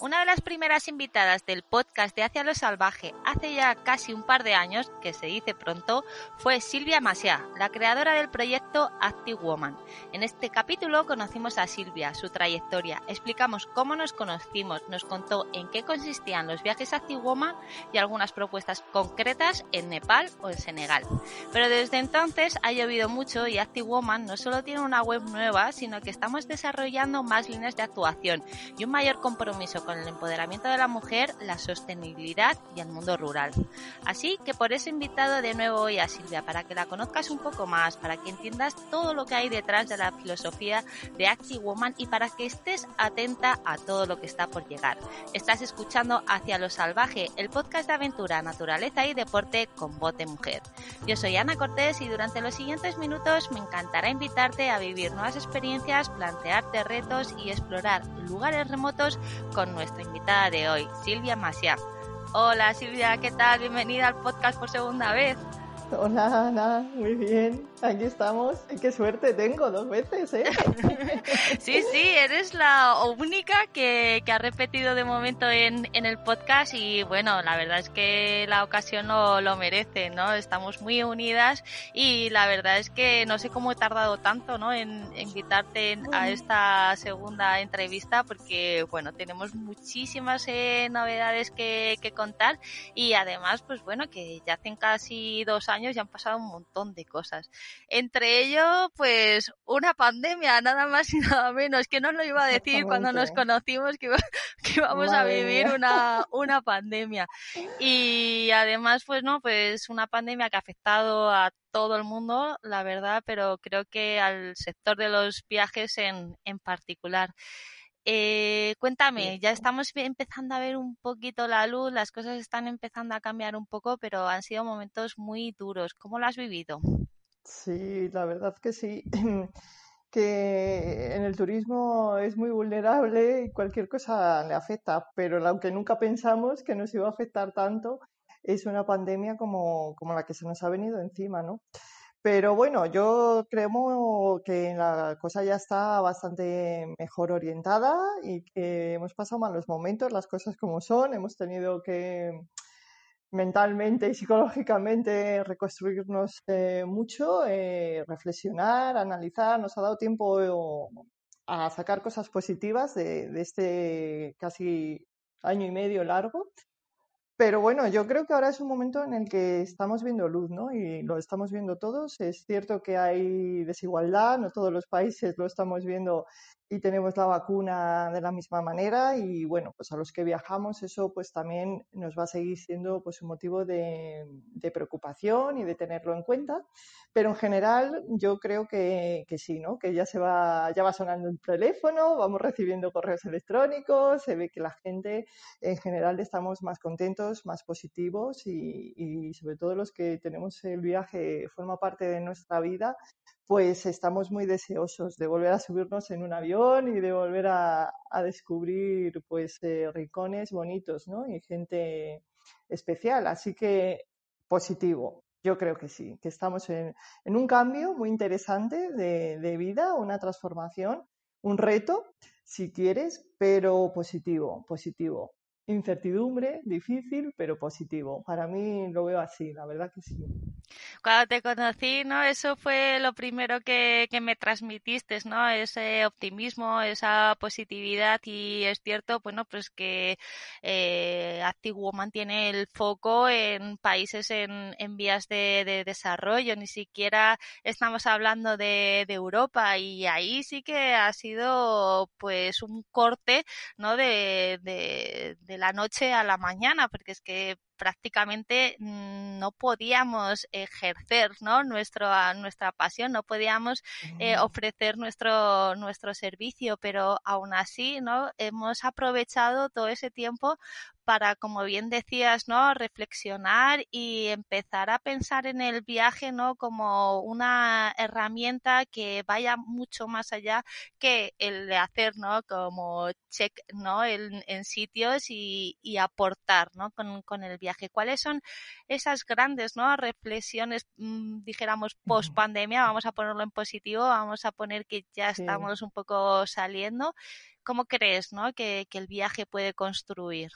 Una de las primeras invitadas del podcast de Hacia lo Salvaje hace ya casi un par de años, que se dice pronto, fue Silvia Masiá, la creadora del proyecto Active Woman. En este capítulo conocimos a Silvia, su trayectoria, explicamos cómo nos conocimos, nos contó en qué consistían los viajes Active Woman y algunas propuestas concretas en Nepal o en Senegal. Pero desde entonces ha llovido mucho y Active Woman no solo tiene una web nueva, sino que estamos desarrollando más líneas de actuación y un mayor compromiso con con el empoderamiento de la mujer, la sostenibilidad y el mundo rural. Así que por eso he invitado de nuevo hoy a Silvia, para que la conozcas un poco más, para que entiendas todo lo que hay detrás de la filosofía de Active Woman y para que estés atenta a todo lo que está por llegar. Estás escuchando Hacia lo Salvaje, el podcast de aventura, naturaleza y deporte con bote mujer. Yo soy Ana Cortés y durante los siguientes minutos me encantará invitarte a vivir nuevas experiencias, plantearte retos y explorar lugares remotos con nuestra invitada de hoy, Silvia Masia. Hola Silvia, ¿qué tal? Bienvenida al podcast por segunda vez. Hola Ana, muy bien. Aquí estamos. Qué suerte tengo dos veces, ¿eh? sí, sí, eres la única que, ha repetido de momento en, el podcast y bueno, la verdad es que la ocasión lo, lo, merece, ¿no? Estamos muy unidas y la verdad es que no sé cómo he tardado tanto, ¿no? En, invitarte a esta segunda entrevista porque, bueno, tenemos muchísimas eh, novedades que, que contar y además, pues bueno, que ya hacen casi dos años ya han pasado un montón de cosas. Entre ello, pues una pandemia, nada más y nada menos, que no lo iba a decir cuando nos conocimos que, íbamos a vivir una, una pandemia. Y además, pues no, pues una pandemia que ha afectado a todo el mundo, la verdad, pero creo que al sector de los viajes en, en particular. Eh, cuéntame, ya estamos empezando a ver un poquito la luz, las cosas están empezando a cambiar un poco, pero han sido momentos muy duros. ¿Cómo lo has vivido? Sí, la verdad que sí. que en el turismo es muy vulnerable y cualquier cosa le afecta, pero aunque nunca pensamos que nos iba a afectar tanto, es una pandemia como, como la que se nos ha venido encima, ¿no? Pero bueno, yo creo que la cosa ya está bastante mejor orientada y que hemos pasado malos momentos, las cosas como son, hemos tenido que mentalmente y psicológicamente reconstruirnos eh, mucho, eh, reflexionar, analizar, nos ha dado tiempo a sacar cosas positivas de, de este casi año y medio largo pero bueno, yo creo que ahora es un momento en el que estamos viendo luz, ¿no? Y lo estamos viendo todos. Es cierto que hay desigualdad, no todos los países lo estamos viendo y tenemos la vacuna de la misma manera y bueno, pues a los que viajamos eso pues también nos va a seguir siendo pues un motivo de, preocupación y de tenerlo en cuenta, pero en general yo creo que, que, sí, ¿no? Que ya se va, ya va sonando el teléfono, vamos recibiendo correos electrónicos, se ve que la gente en general estamos más contentos, más positivos y, y sobre todo los que tenemos el viaje forma parte de nuestra vida, pues estamos muy deseosos de volver a subirnos en un avión y de volver a, descubrir pues eh, rincones bonitos, ¿no? Y gente especial. Así que positivo. Yo creo que sí, que estamos en, un cambio muy interesante de, de vida, una transformación, un reto, si quieres, pero positivo, positivo incertidumbre, difícil, pero positivo. Para mí lo veo así, la verdad que sí. Cuando te conocí, ¿no? Eso fue lo primero que, que me transmitiste, ¿no? Ese optimismo, esa positividad y es cierto, bueno, pues que eh, Active Woman tiene el foco en países en, en vías de, de, desarrollo, ni siquiera estamos hablando de, de Europa y ahí sí que ha sido pues un corte, ¿no? De, de, de la noche a la mañana, porque es que prácticamente mm, no podíamos ejercer ¿no? Nuestro, nuestra pasión, no podíamos eh, ofrecer nuestro, nuestro servicio, pero aún así ¿no? hemos aprovechado todo ese tiempo para, como bien decías, ¿no? reflexionar y empezar a pensar en el viaje ¿no? como una herramienta que vaya mucho más allá que el de hacer ¿no? como check ¿no? en, en sitios y, y aportar ¿no? con, con, el viaje. ¿Cuáles son esas grandes ¿no? reflexiones, mmm, dijéramos, post pandemia? Vamos a ponerlo en positivo, vamos a poner que ya estamos un poco saliendo. ¿Cómo crees ¿no? que, que el viaje puede construir?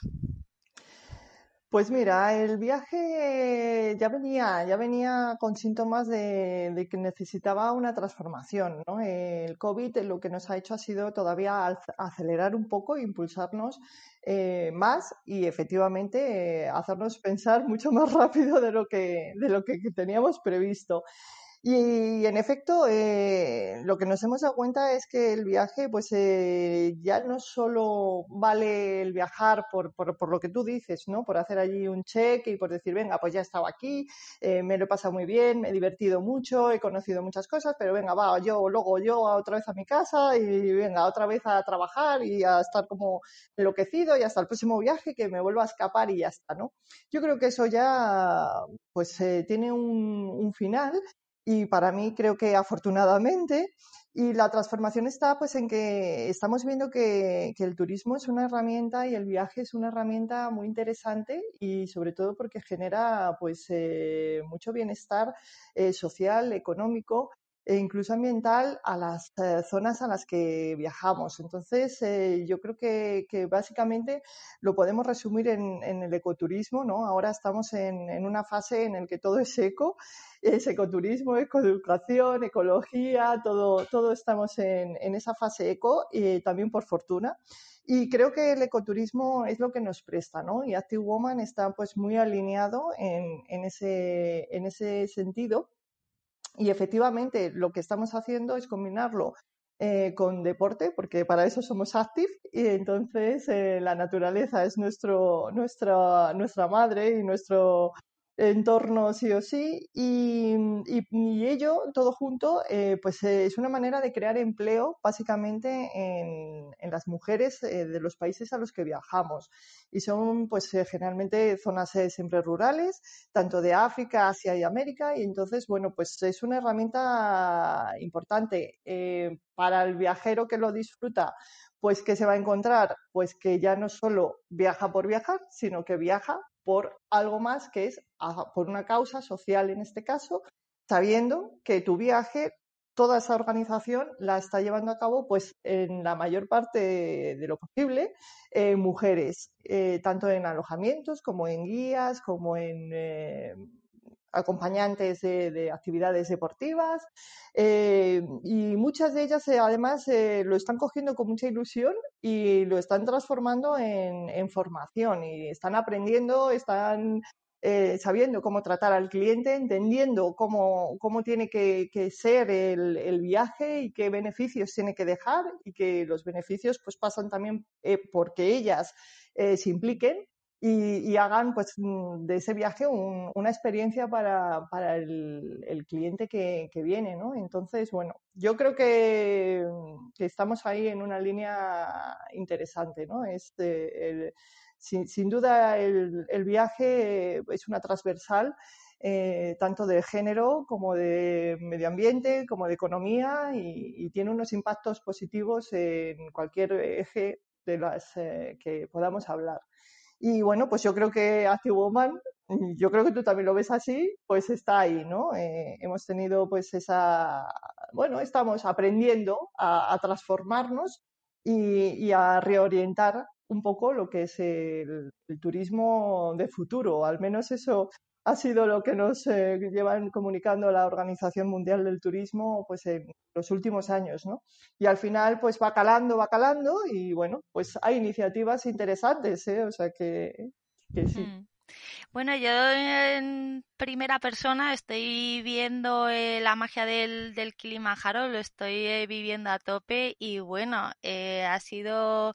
Pues mira, el viaje ya venía, ya venía con síntomas de, que necesitaba una transformación. ¿no? El COVID lo que nos ha hecho ha sido todavía acelerar un poco, impulsarnos eh, más y efectivamente eh, hacernos pensar mucho más rápido de lo que, de lo que teníamos previsto. Y en efecto, eh, lo que nos hemos dado cuenta es que el viaje, pues eh, ya no solo vale el viajar por, por, por, lo que tú dices, ¿no? Por hacer allí un check y por decir, venga, pues ya he estado aquí, eh, me lo he pasado muy bien, me he divertido mucho, he conocido muchas cosas, pero venga, va, yo luego yo otra vez a mi casa y venga, otra vez a trabajar y a estar como enloquecido y hasta el próximo viaje que me vuelva a escapar y ya está, ¿no? Yo creo que eso ya, pues tiene un, un final y para mí creo que afortunadamente y la transformación está pues en que estamos viendo que, que, el turismo es una herramienta y el viaje es una herramienta muy interesante y sobre todo porque genera pues eh, mucho bienestar eh, social, económico e incluso ambiental a las eh, zonas a las que viajamos. Entonces, eh, yo creo que, que, básicamente lo podemos resumir en, en el ecoturismo, ¿no? Ahora estamos en, en, una fase en la que todo es eco, es ecoturismo, ecoeducación, ecología, todo, todo estamos en, en esa fase eco y también por fortuna. Y creo que el ecoturismo es lo que nos presta, ¿no? Y Active Woman está pues muy alineado en, en, ese, en ese sentido y efectivamente lo que estamos haciendo es combinarlo eh, con deporte, porque para eso somos active y entonces eh, la naturaleza es nuestro, nuestra, nuestra madre y nuestro entorno sí o sí y, y, y ello todo junto eh, pues eh, es una manera de crear empleo básicamente en, en las mujeres eh, de los países a los que viajamos. Y son pues generalmente zonas siempre rurales tanto de África, Asia y América y entonces bueno pues es una herramienta importante para el viajero que lo disfruta pues que se va a encontrar pues que ya no solo viaja por viajar sino que viaja por algo más que es por una causa social en este caso, sabiendo que tu viaje, toda esa organización la está llevando a cabo pues en la mayor parte de lo posible eh, mujeres, eh, tanto en alojamientos como en guías, como en eh, acompañantes de, de actividades deportivas eh, y muchas de ellas eh, además eh, lo están cogiendo con mucha ilusión y lo están transformando en, formación y están aprendiendo, están eh, sabiendo cómo tratar al cliente, entendiendo cómo, cómo tiene que, ser el, viaje y qué beneficios tiene que dejar y que los beneficios pues pasan también porque ellas se impliquen y, y, hagan pues mm, de ese viaje un, una experiencia para, para el, el, cliente que, que viene, ¿no? Entonces, bueno, yo creo que, que, estamos ahí en una línea interesante, ¿no? Este, el, sin, sin, duda el, el, viaje es una transversal eh, tanto de género como de medio ambiente, como de economía y, y tiene unos impactos positivos en cualquier eje de las eh, que podamos hablar. Y bueno, pues yo creo que Active Woman, yo creo que tú también lo ves así, pues está ahí, ¿no? Eh, hemos tenido pues esa, bueno, estamos aprendiendo a, transformarnos y, y, a reorientar un poco lo que es el, el turismo de futuro, al menos eso ha sido lo que nos eh, llevan comunicando la Organización Mundial del Turismo pues en los últimos años, ¿no? Y al final pues va calando, va calando y bueno, pues hay iniciativas interesantes, ¿eh? O sea que, que sí. Mm. Bueno, yo en primera persona estoy viendo eh, la magia del, del Kilimanjaro, lo estoy eh, viviendo a tope y bueno, eh, ha sido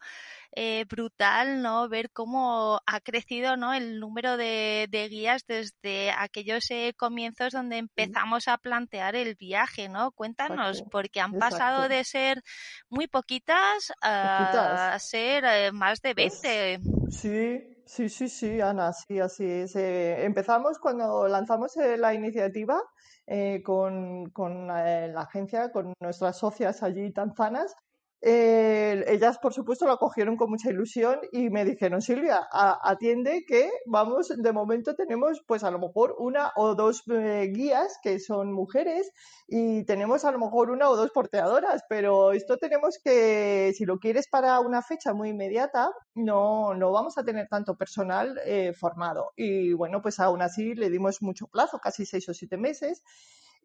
eh, brutal, ¿no? Ver cómo ha crecido, ¿no? El número de, guías desde aquellos eh, comienzos donde empezamos a plantear el viaje, ¿no? Cuéntanos, porque han pasado de ser muy poquitas a, ser eh, más de 20. sí, sí, sí, sí, Ana, sí, así es. empezamos cuando lanzamos la iniciativa. con, con la agencia, con nuestras socias allí tanzanas, eh, ellas, por supuesto, lo cogieron con mucha ilusión y me dijeron, Silvia, atiende que vamos, de momento tenemos pues a lo mejor una o dos eh, guías que son mujeres y tenemos a lo mejor una o dos porteadoras, pero esto tenemos que, si lo quieres para una fecha muy inmediata, no, no vamos a tener tanto personal eh, formado. Y bueno, pues aún así le dimos mucho plazo, casi seis o siete meses.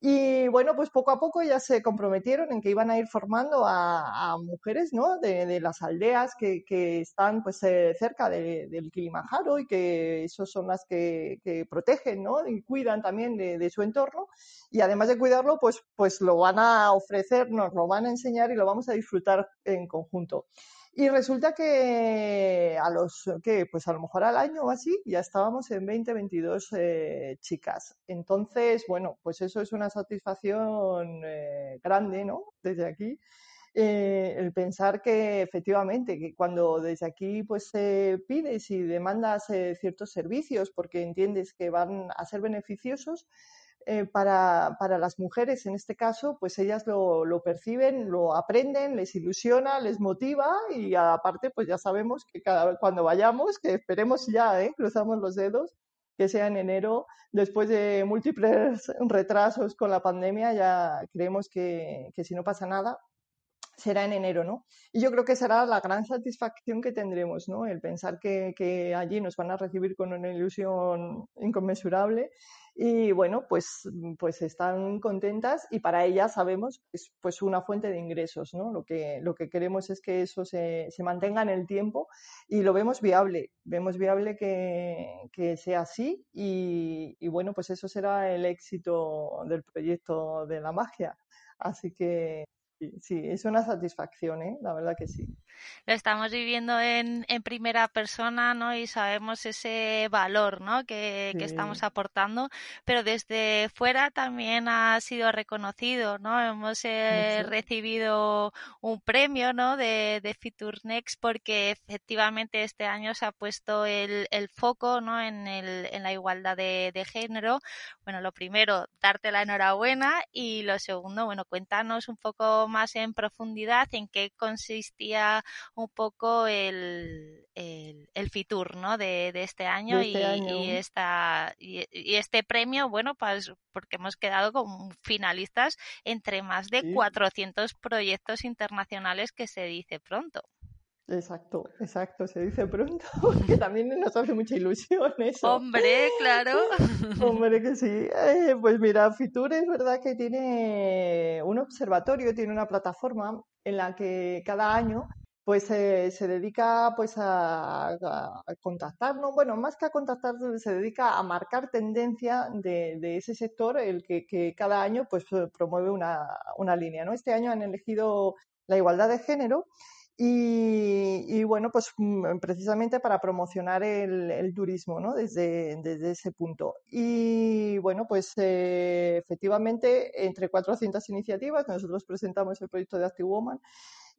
Y bueno, pues poco a poco ya se comprometieron en que iban a ir formando a, mujeres ¿no? de, las aldeas que, están pues eh, cerca del Kilimanjaro y que esos son las que, protegen ¿no? y cuidan también de, su entorno. Y además de cuidarlo, pues, pues lo van a ofrecer, nos lo van a enseñar y lo vamos a disfrutar en conjunto. Y resulta que a los que, pues a lo mejor al año o así, ya estábamos en 20, 22 eh, chicas. Entonces, bueno, pues eso es una satisfacción eh, grande, ¿no? Desde aquí. Eh, el pensar que efectivamente, que cuando desde aquí pues pides y demandas ciertos servicios porque entiendes que van a ser beneficiosos, eh, para, para, las mujeres, en este caso, pues ellas lo, lo, perciben, lo aprenden, les ilusiona, les motiva y aparte, pues ya sabemos que cada cuando vayamos, que esperemos ya, ¿eh? cruzamos los dedos, que sea en enero, después de múltiples retrasos con la pandemia, ya creemos que, que si no pasa nada, será en enero, ¿no? Y yo creo que será la gran satisfacción que tendremos, ¿no? El pensar que, que allí nos van a recibir con una ilusión inconmensurable y bueno, pues, pues están contentas y para ellas sabemos que es pues una fuente de ingresos, ¿no? Lo que, lo que queremos es que eso se, se mantenga en el tiempo y lo vemos viable, vemos viable que, que sea así y, y bueno, pues eso será el éxito del proyecto de la magia. Así que sí, es una satisfacción, ¿eh? la verdad que sí. Lo estamos viviendo en, en primera persona, ¿no? Y sabemos ese valor, ¿no? Que, que, estamos aportando, pero desde fuera también ha sido reconocido, ¿no? Hemos eh, recibido un premio, ¿no? De, de Fitur Next porque efectivamente este año se ha puesto el, el foco, ¿no? En, el, en la igualdad de, de género. Bueno, lo primero, darte la enhorabuena y lo segundo, bueno, cuéntanos un poco más en profundidad en qué consistía un poco el, el, Fitur ¿no? de, este año, este y, esta, y, este premio, bueno, pues porque hemos quedado como finalistas entre más de 400 proyectos internacionales que se dice pronto. Exacto, exacto, se dice pronto, que también nos hace mucha ilusión eso. Hombre, claro. Hombre, que sí. Eh, pues mira, Fitur es verdad que tiene un observatorio, tiene una plataforma en la que cada año pues eh, se dedica pues a, a, contactarnos, bueno, más que a contactar, se dedica a marcar tendencia de, de ese sector, el que, cada año pues promueve una, una línea, ¿no? Este año han elegido la igualdad de género y, bueno, pues mm, precisamente para promocionar el, turismo, ¿no? Desde, desde, ese punto. Y bueno, pues eh, efectivamente, entre 400 iniciativas, nosotros presentamos el proyecto de Active Woman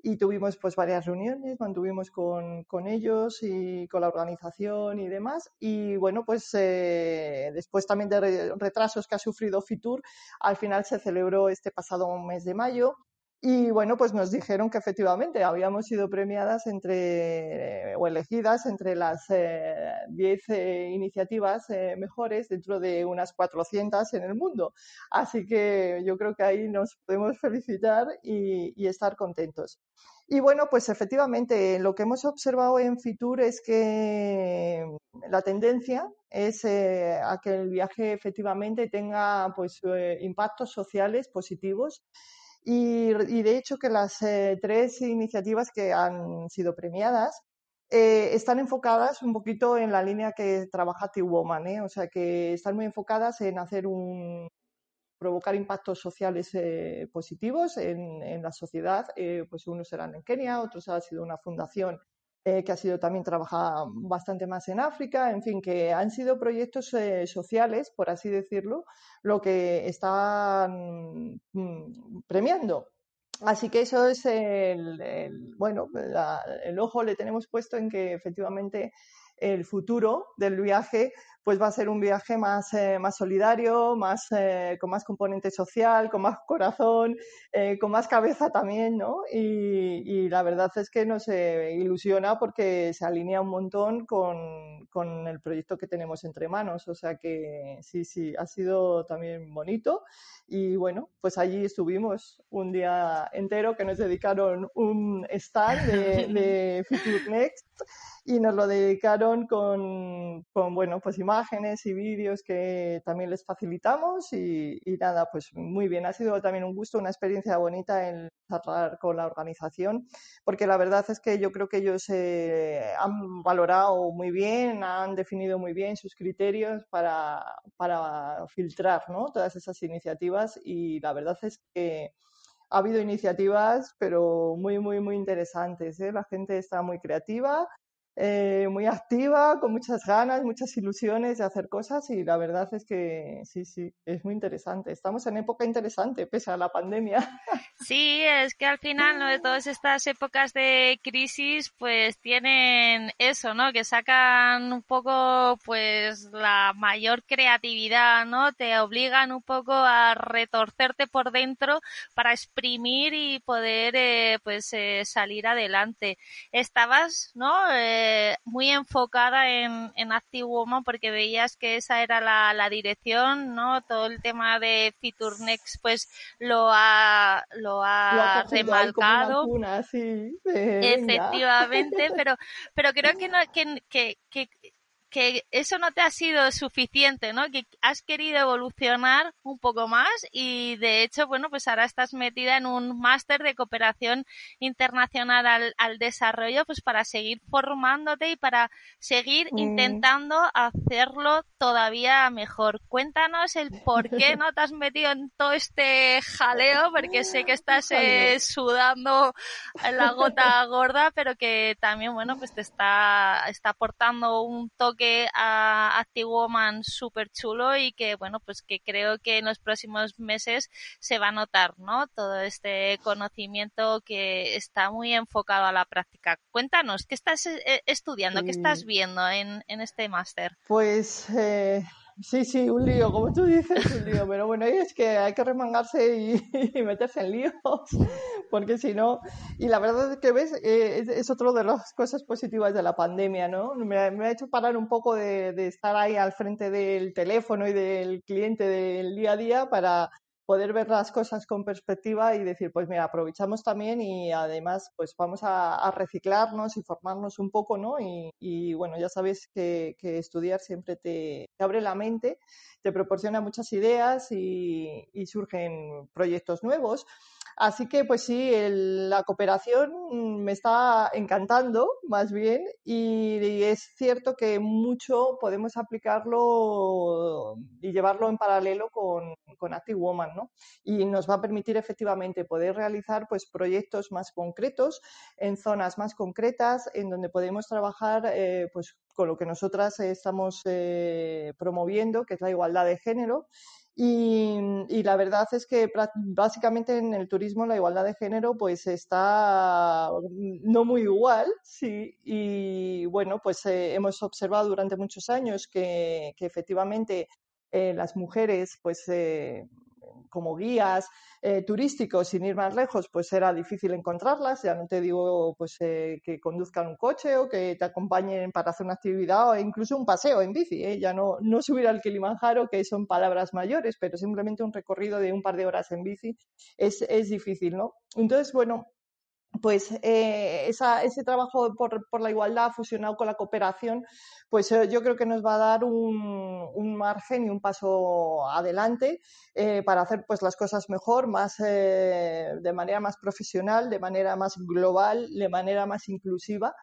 y tuvimos pues varias reuniones, mantuvimos con, con ellos y con la organización y demás. Y bueno, pues eh, después también de retrasos que ha sufrido Fitur, al final se celebró este pasado mes de mayo y bueno, pues nos dijeron que efectivamente habíamos sido premiadas entre o elegidas entre las 10 eh, eh, iniciativas eh, mejores dentro de unas 400 en el mundo. Así que yo creo que ahí nos podemos felicitar y, estar contentos. Y bueno, pues efectivamente lo que hemos observado en Fitur es que la tendencia es a que el viaje efectivamente tenga pues impactos sociales positivos y, de hecho que las eh, tres iniciativas que han sido premiadas eh, están enfocadas un poquito en la línea que trabaja T-Woman, ¿eh? o sea que están muy enfocadas en hacer un provocar impactos sociales positivos en, en, la sociedad, pues unos serán en Kenia, otros ha sido una fundación eh, que ha sido también trabajar bastante más en África, en fin, que han sido proyectos eh, sociales, por así decirlo, lo que están mm, premiando. Así que eso es el, bueno, el ojo le tenemos puesto en que efectivamente el futuro del viaje pues va a ser un viaje más, eh, más solidario, más, eh, con más componente social, con más corazón, eh, con más cabeza también, ¿no? Y, la verdad es que nos ilusiona porque se alinea un montón con, con, el proyecto que tenemos entre manos. O sea que sí, sí, ha sido también bonito. Y bueno, pues allí estuvimos un día entero que nos dedicaron un stand de, de Future Next y nos lo dedicaron con, con bueno, pues imágenes y vídeos que también les facilitamos y, nada, pues muy bien, ha sido también un gusto, una experiencia bonita el charlar con la organización, porque la verdad es que yo creo que ellos eh, han valorado muy bien, han definido muy bien sus criterios para, para filtrar ¿no? todas esas iniciativas y la verdad es que ha habido iniciativas, pero muy, muy, muy interesantes. ¿eh? La gente está muy creativa eh, muy activa, con muchas ganas, muchas ilusiones de hacer cosas y la verdad es que sí, sí, es muy interesante. Estamos en época interesante, pese a la pandemia. Sí, es que al final ¿no? de todas estas épocas de crisis pues tienen eso, ¿no? Que sacan un poco pues la mayor creatividad, ¿no? Te obligan un poco a retorcerte por dentro para exprimir y poder eh, pues eh, salir adelante. Estabas, ¿no? Muy enfocada en, en Active Woman porque veías que esa era la, la dirección, ¿no? Todo el tema de Feature Next pues lo ha, lo ha, remarcado. Efectivamente, pero, pero creo que, no, que, que, que que eso no te ha sido suficiente, ¿no? Que has querido evolucionar un poco más y de hecho, bueno, pues ahora estás metida en un máster de cooperación internacional al, al, desarrollo, pues para seguir formándote y para seguir mm. intentando hacerlo todavía mejor. Cuéntanos el por qué no te has metido en todo este jaleo, porque sé que estás eh, sudando la gota gorda, pero que también, bueno, pues te está, está aportando un toque a Active Woman súper chulo y que, bueno, pues que creo que en los próximos meses se va a notar, ¿no? Todo este conocimiento que está muy enfocado a la práctica. Cuéntanos, ¿qué estás eh, estudiando? ¿Qué estás viendo en, en este máster? Pues eh, Sí, sí, un lío, como tú dices, un lío. Pero bueno, es que hay que remangarse y, meterse en líos, porque si no. Y la verdad es que ves, eh, es, es otra de las cosas positivas de la pandemia, ¿no? Me, ha hecho parar un poco de, de estar ahí al frente del teléfono y del cliente del día a día para poder ver las cosas con perspectiva y decir, pues mira, aprovechamos también y además pues vamos a, reciclarnos y formarnos un poco, ¿no? Y, bueno, ya sabes que, estudiar siempre te, abre la mente, te proporciona muchas ideas y surgen proyectos nuevos. Así que, pues sí, la cooperación me está encantando, más bien, y, es cierto que mucho podemos aplicarlo y llevarlo en paralelo con, con Active Woman, ¿no? Y nos va a permitir efectivamente poder realizar pues, proyectos más concretos en zonas más concretas, en donde podemos trabajar eh, pues, con lo que nosotras estamos eh, promoviendo, que es la igualdad de género y, la verdad es que básicamente en el turismo la igualdad de género pues está no muy igual, sí, y bueno, pues eh, hemos observado durante muchos años que, que efectivamente eh, las mujeres pues eh, como guías eh, turísticos, sin ir más lejos, pues era difícil encontrarlas. Ya no te digo pues eh, que conduzcan un coche o que te acompañen para hacer una actividad o incluso un paseo en bici. ¿eh? Ya no, no subir al Kilimanjaro, que son palabras mayores, pero simplemente un recorrido de un par de horas en bici es, es difícil, ¿no? Entonces, bueno, pues eh, ese trabajo por, la igualdad fusionado con la cooperación, pues eh, yo creo que nos va a dar un, margen y un paso adelante eh, para hacer pues las cosas mejor, más de manera más profesional, de manera más global, de manera más inclusiva.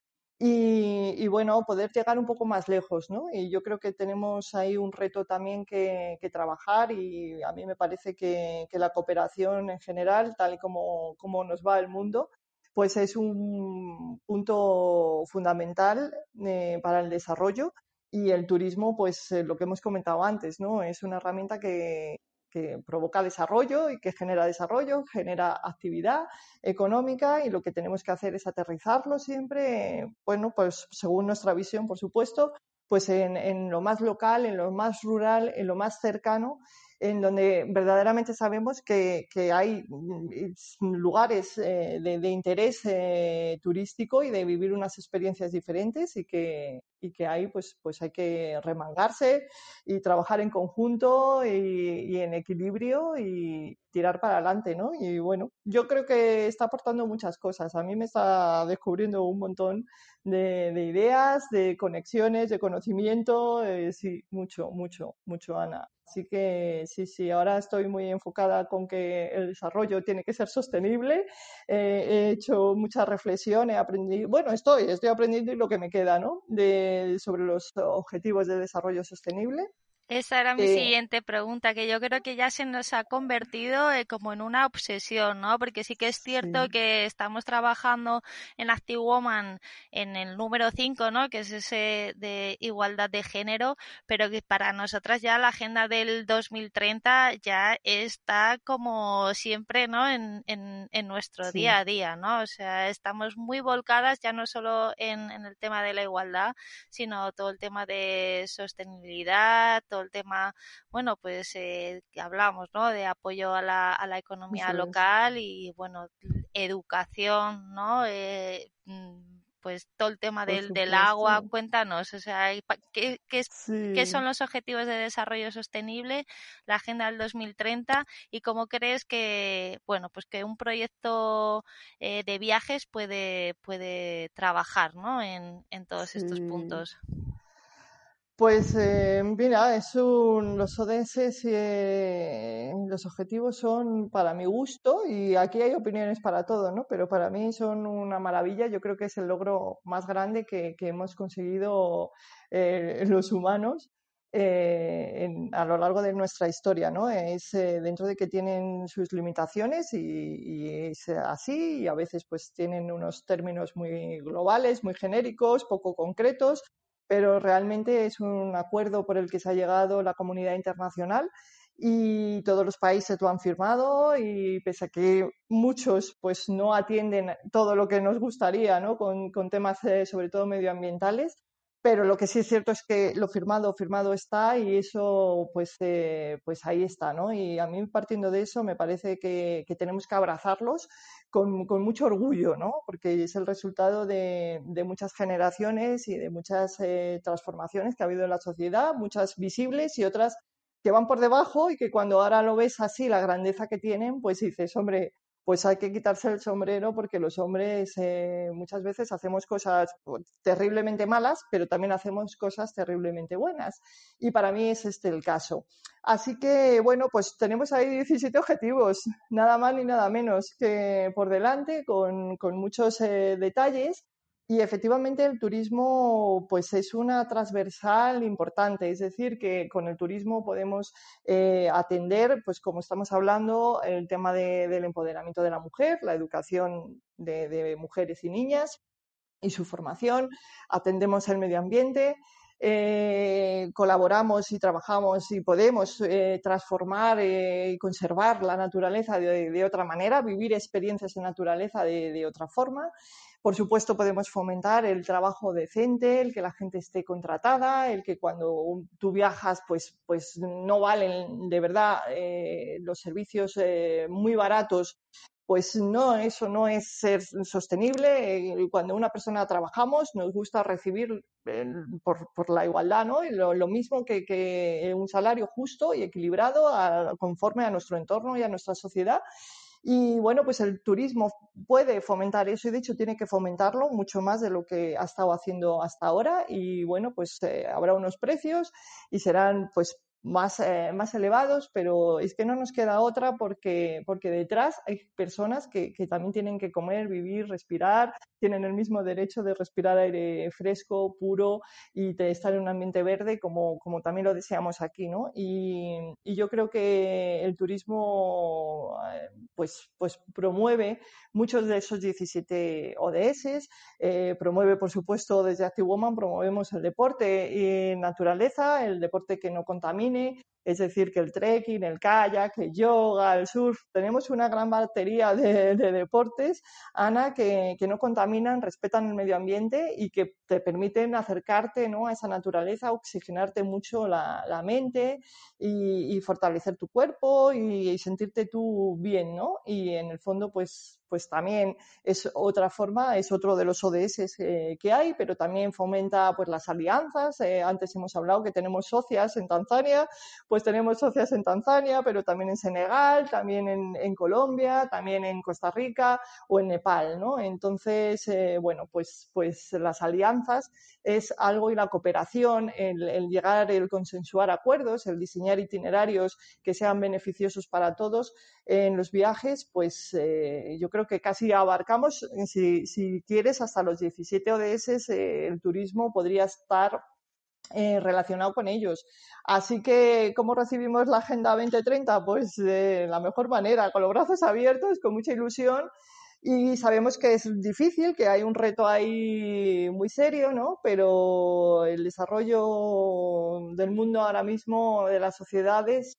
Y, bueno, poder llegar un poco más lejos, ¿no? Y yo creo que tenemos ahí un reto también que, trabajar y a mí me parece que, la cooperación en general, tal y como, como nos va el mundo, pues es un punto fundamental eh, para el desarrollo y el turismo, pues eh, lo que hemos comentado antes, ¿no? Es una herramienta que, que provoca desarrollo y que genera desarrollo, genera actividad económica y lo que tenemos que hacer es aterrizarlo siempre, bueno, pues según nuestra visión, por supuesto, pues en, en, lo más local, en lo más rural, en lo más cercano en donde verdaderamente sabemos que, hay mm, lugares eh, de, interés eh, turístico y de vivir unas experiencias diferentes y que, y que ahí pues, pues hay que remangarse y trabajar en conjunto y, en equilibrio y tirar para adelante, ¿no? Y bueno, yo creo que está aportando muchas cosas. A mí me está descubriendo un montón de, ideas, de conexiones, de conocimiento. Eh, sí, mucho, mucho, mucho, Ana. Así que sí, sí, ahora estoy muy enfocada con que el desarrollo tiene que ser sostenible. Eh, he hecho mucha reflexión, he aprendido, bueno, estoy, estoy aprendiendo y lo que me queda, ¿no? De, sobre los objetivos de desarrollo sostenible. Esa era mi siguiente pregunta, que yo creo que ya se nos ha convertido eh, como en una obsesión, ¿no? Porque sí que es cierto que estamos trabajando en Active Woman en el número 5, ¿no? Que es ese de igualdad de género, pero que para nosotras ya la agenda del 2030 ya está como siempre, ¿no? En, en, en nuestro día a día, ¿no? O sea, estamos muy volcadas ya no solo en, en el tema de la igualdad, sino todo el tema de sostenibilidad, el tema, bueno, pues eh, que hablamos, ¿no? De apoyo a la, a la economía local y, bueno, educación, ¿no? Eh, mm, pues todo el tema del, del, agua, cuéntanos, o sea, ¿qué, qué, son los objetivos de desarrollo sostenible, la Agenda del 2030 y cómo crees que, bueno, pues que un proyecto eh, de viajes puede, puede trabajar, ¿no? En, en todos estos puntos. Pues eh, mira, es un, los ODS eh, los objetivos son para mi gusto y aquí hay opiniones para todo, ¿no? Pero para mí son una maravilla. Yo creo que es el logro más grande que, hemos conseguido eh, los humanos a lo largo de nuestra historia, ¿no? Es dentro de que tienen sus limitaciones y, y, es así y a veces pues tienen unos términos muy globales, muy genéricos, poco concretos pero realmente es un acuerdo por el que se ha llegado la comunidad internacional y todos los países lo han firmado y pese a que muchos pues no atienden todo lo que nos gustaría ¿no? con, con temas eh, sobre todo medioambientales pero lo que sí es cierto es que lo firmado firmado está y eso pues eh, pues ahí está no y a mí partiendo de eso me parece que, que tenemos que abrazarlos con, con, mucho orgullo, ¿no? Porque es el resultado de, muchas generaciones y de muchas eh, transformaciones que ha habido en la sociedad, muchas visibles y otras que van por debajo y que cuando ahora lo ves así, la grandeza que tienen, pues dices, hombre, pues hay que quitarse el sombrero porque los hombres eh, muchas veces hacemos cosas pues, terriblemente malas, pero también hacemos cosas terriblemente buenas. Y para mí es este el caso. Así que, bueno, pues tenemos ahí 17 objetivos, nada más ni nada menos que por delante, con, con muchos eh, detalles. Y efectivamente el turismo pues es una transversal importante, es decir, que con el turismo podemos eh, atender, pues como estamos hablando, el tema del empoderamiento de la mujer, la educación de mujeres y niñas y su formación, atendemos el medio ambiente, eh, colaboramos y trabajamos y podemos eh, transformar y conservar la naturaleza de, otra manera, vivir experiencias de naturaleza de, otra forma. Por supuesto, podemos fomentar el trabajo decente, el que la gente esté contratada, el que cuando tú viajas, pues, pues no valen de verdad los servicios muy baratos pues no, eso no es ser sostenible. Eh, cuando una persona trabajamos, nos gusta recibir por, la igualdad, ¿no? Lo, mismo que, un salario justo y equilibrado conforme a nuestro entorno y a nuestra sociedad. Y bueno, pues el turismo puede fomentar eso y de hecho tiene que fomentarlo mucho más de lo que ha estado haciendo hasta ahora. Y bueno, pues eh, habrá unos precios y serán pues más, eh, más elevados, pero es que no nos queda otra porque, porque detrás hay personas que, que, también tienen que comer, vivir, respirar, tienen el mismo derecho de respirar aire fresco, puro y de estar en un ambiente verde como, como también lo deseamos aquí, ¿no? Y, y yo creo que el turismo eh, pues, pues promueve muchos de esos 17 ODS, eh, promueve, por supuesto, desde Active Woman promovemos el deporte y naturaleza, el deporte que no ने es decir, que el trekking, el kayak, el yoga, el surf, tenemos una gran batería de, deportes, Ana, que, no contaminan, respetan el medio ambiente y que te permiten acercarte ¿no? a esa naturaleza, oxigenarte mucho la, mente y, fortalecer tu cuerpo y, sentirte tú bien, ¿no? Y en el fondo, pues, pues también es otra forma, es otro de los ODS eh, que hay, pero también fomenta pues las alianzas. Eh, antes hemos hablado que tenemos socias en Tanzania, pues tenemos socias en Tanzania, pero también en Senegal, también en, Colombia, también en Costa Rica o en Nepal, ¿no? Entonces, eh, bueno, pues, pues las alianzas es algo y la cooperación, el, el llegar, el consensuar acuerdos, el diseñar itinerarios que sean beneficiosos para todos en los viajes, pues yo creo que casi abarcamos, eh, si, quieres, hasta los 17 ODS, eh, el turismo podría estar eh, relacionado con ellos. Así que, ¿cómo recibimos la Agenda 2030? Pues de la mejor manera, con los brazos abiertos, con mucha ilusión. Y sabemos que es difícil, que hay un reto ahí muy serio, ¿no? Pero el desarrollo del mundo ahora mismo, de las sociedades,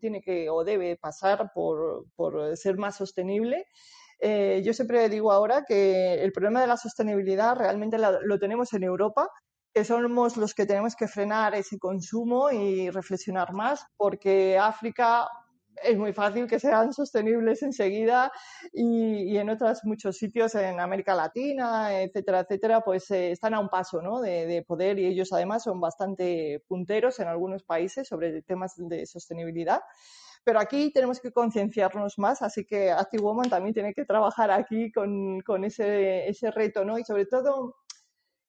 tiene que o debe pasar por, por ser más sostenible eh, yo siempre digo ahora que el problema de la sostenibilidad realmente lo, tenemos en Europa, que somos los que tenemos que frenar ese consumo y reflexionar más, porque África es muy fácil que sean sostenibles enseguida y, en otros muchos sitios en América Latina, etcétera, etcétera, pues eh, están a un paso ¿no? de, de, poder y ellos además son bastante punteros en algunos países sobre temas de sostenibilidad. Pero aquí tenemos que concienciarnos más, así que Active Woman también tiene que trabajar aquí con, con ese, ese reto, ¿no? Y sobre todo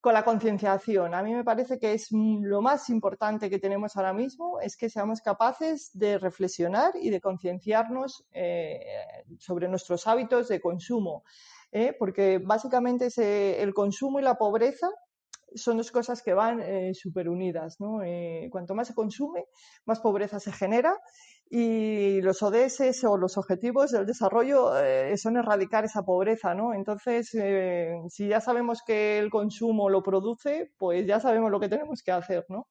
con la concienciación. A mí me parece que es lo más importante que tenemos ahora mismo, es que seamos capaces de reflexionar y de concienciarnos eh, sobre nuestros hábitos de consumo, ¿eh? porque básicamente el consumo y la pobreza son dos cosas que van eh, súper unidas. ¿no? cuanto más se consume, más pobreza se genera y los ODS o los objetivos del desarrollo eh, son erradicar esa pobreza, ¿no? Entonces, eh, si ya sabemos que el consumo lo produce, pues ya sabemos lo que tenemos que hacer, ¿no?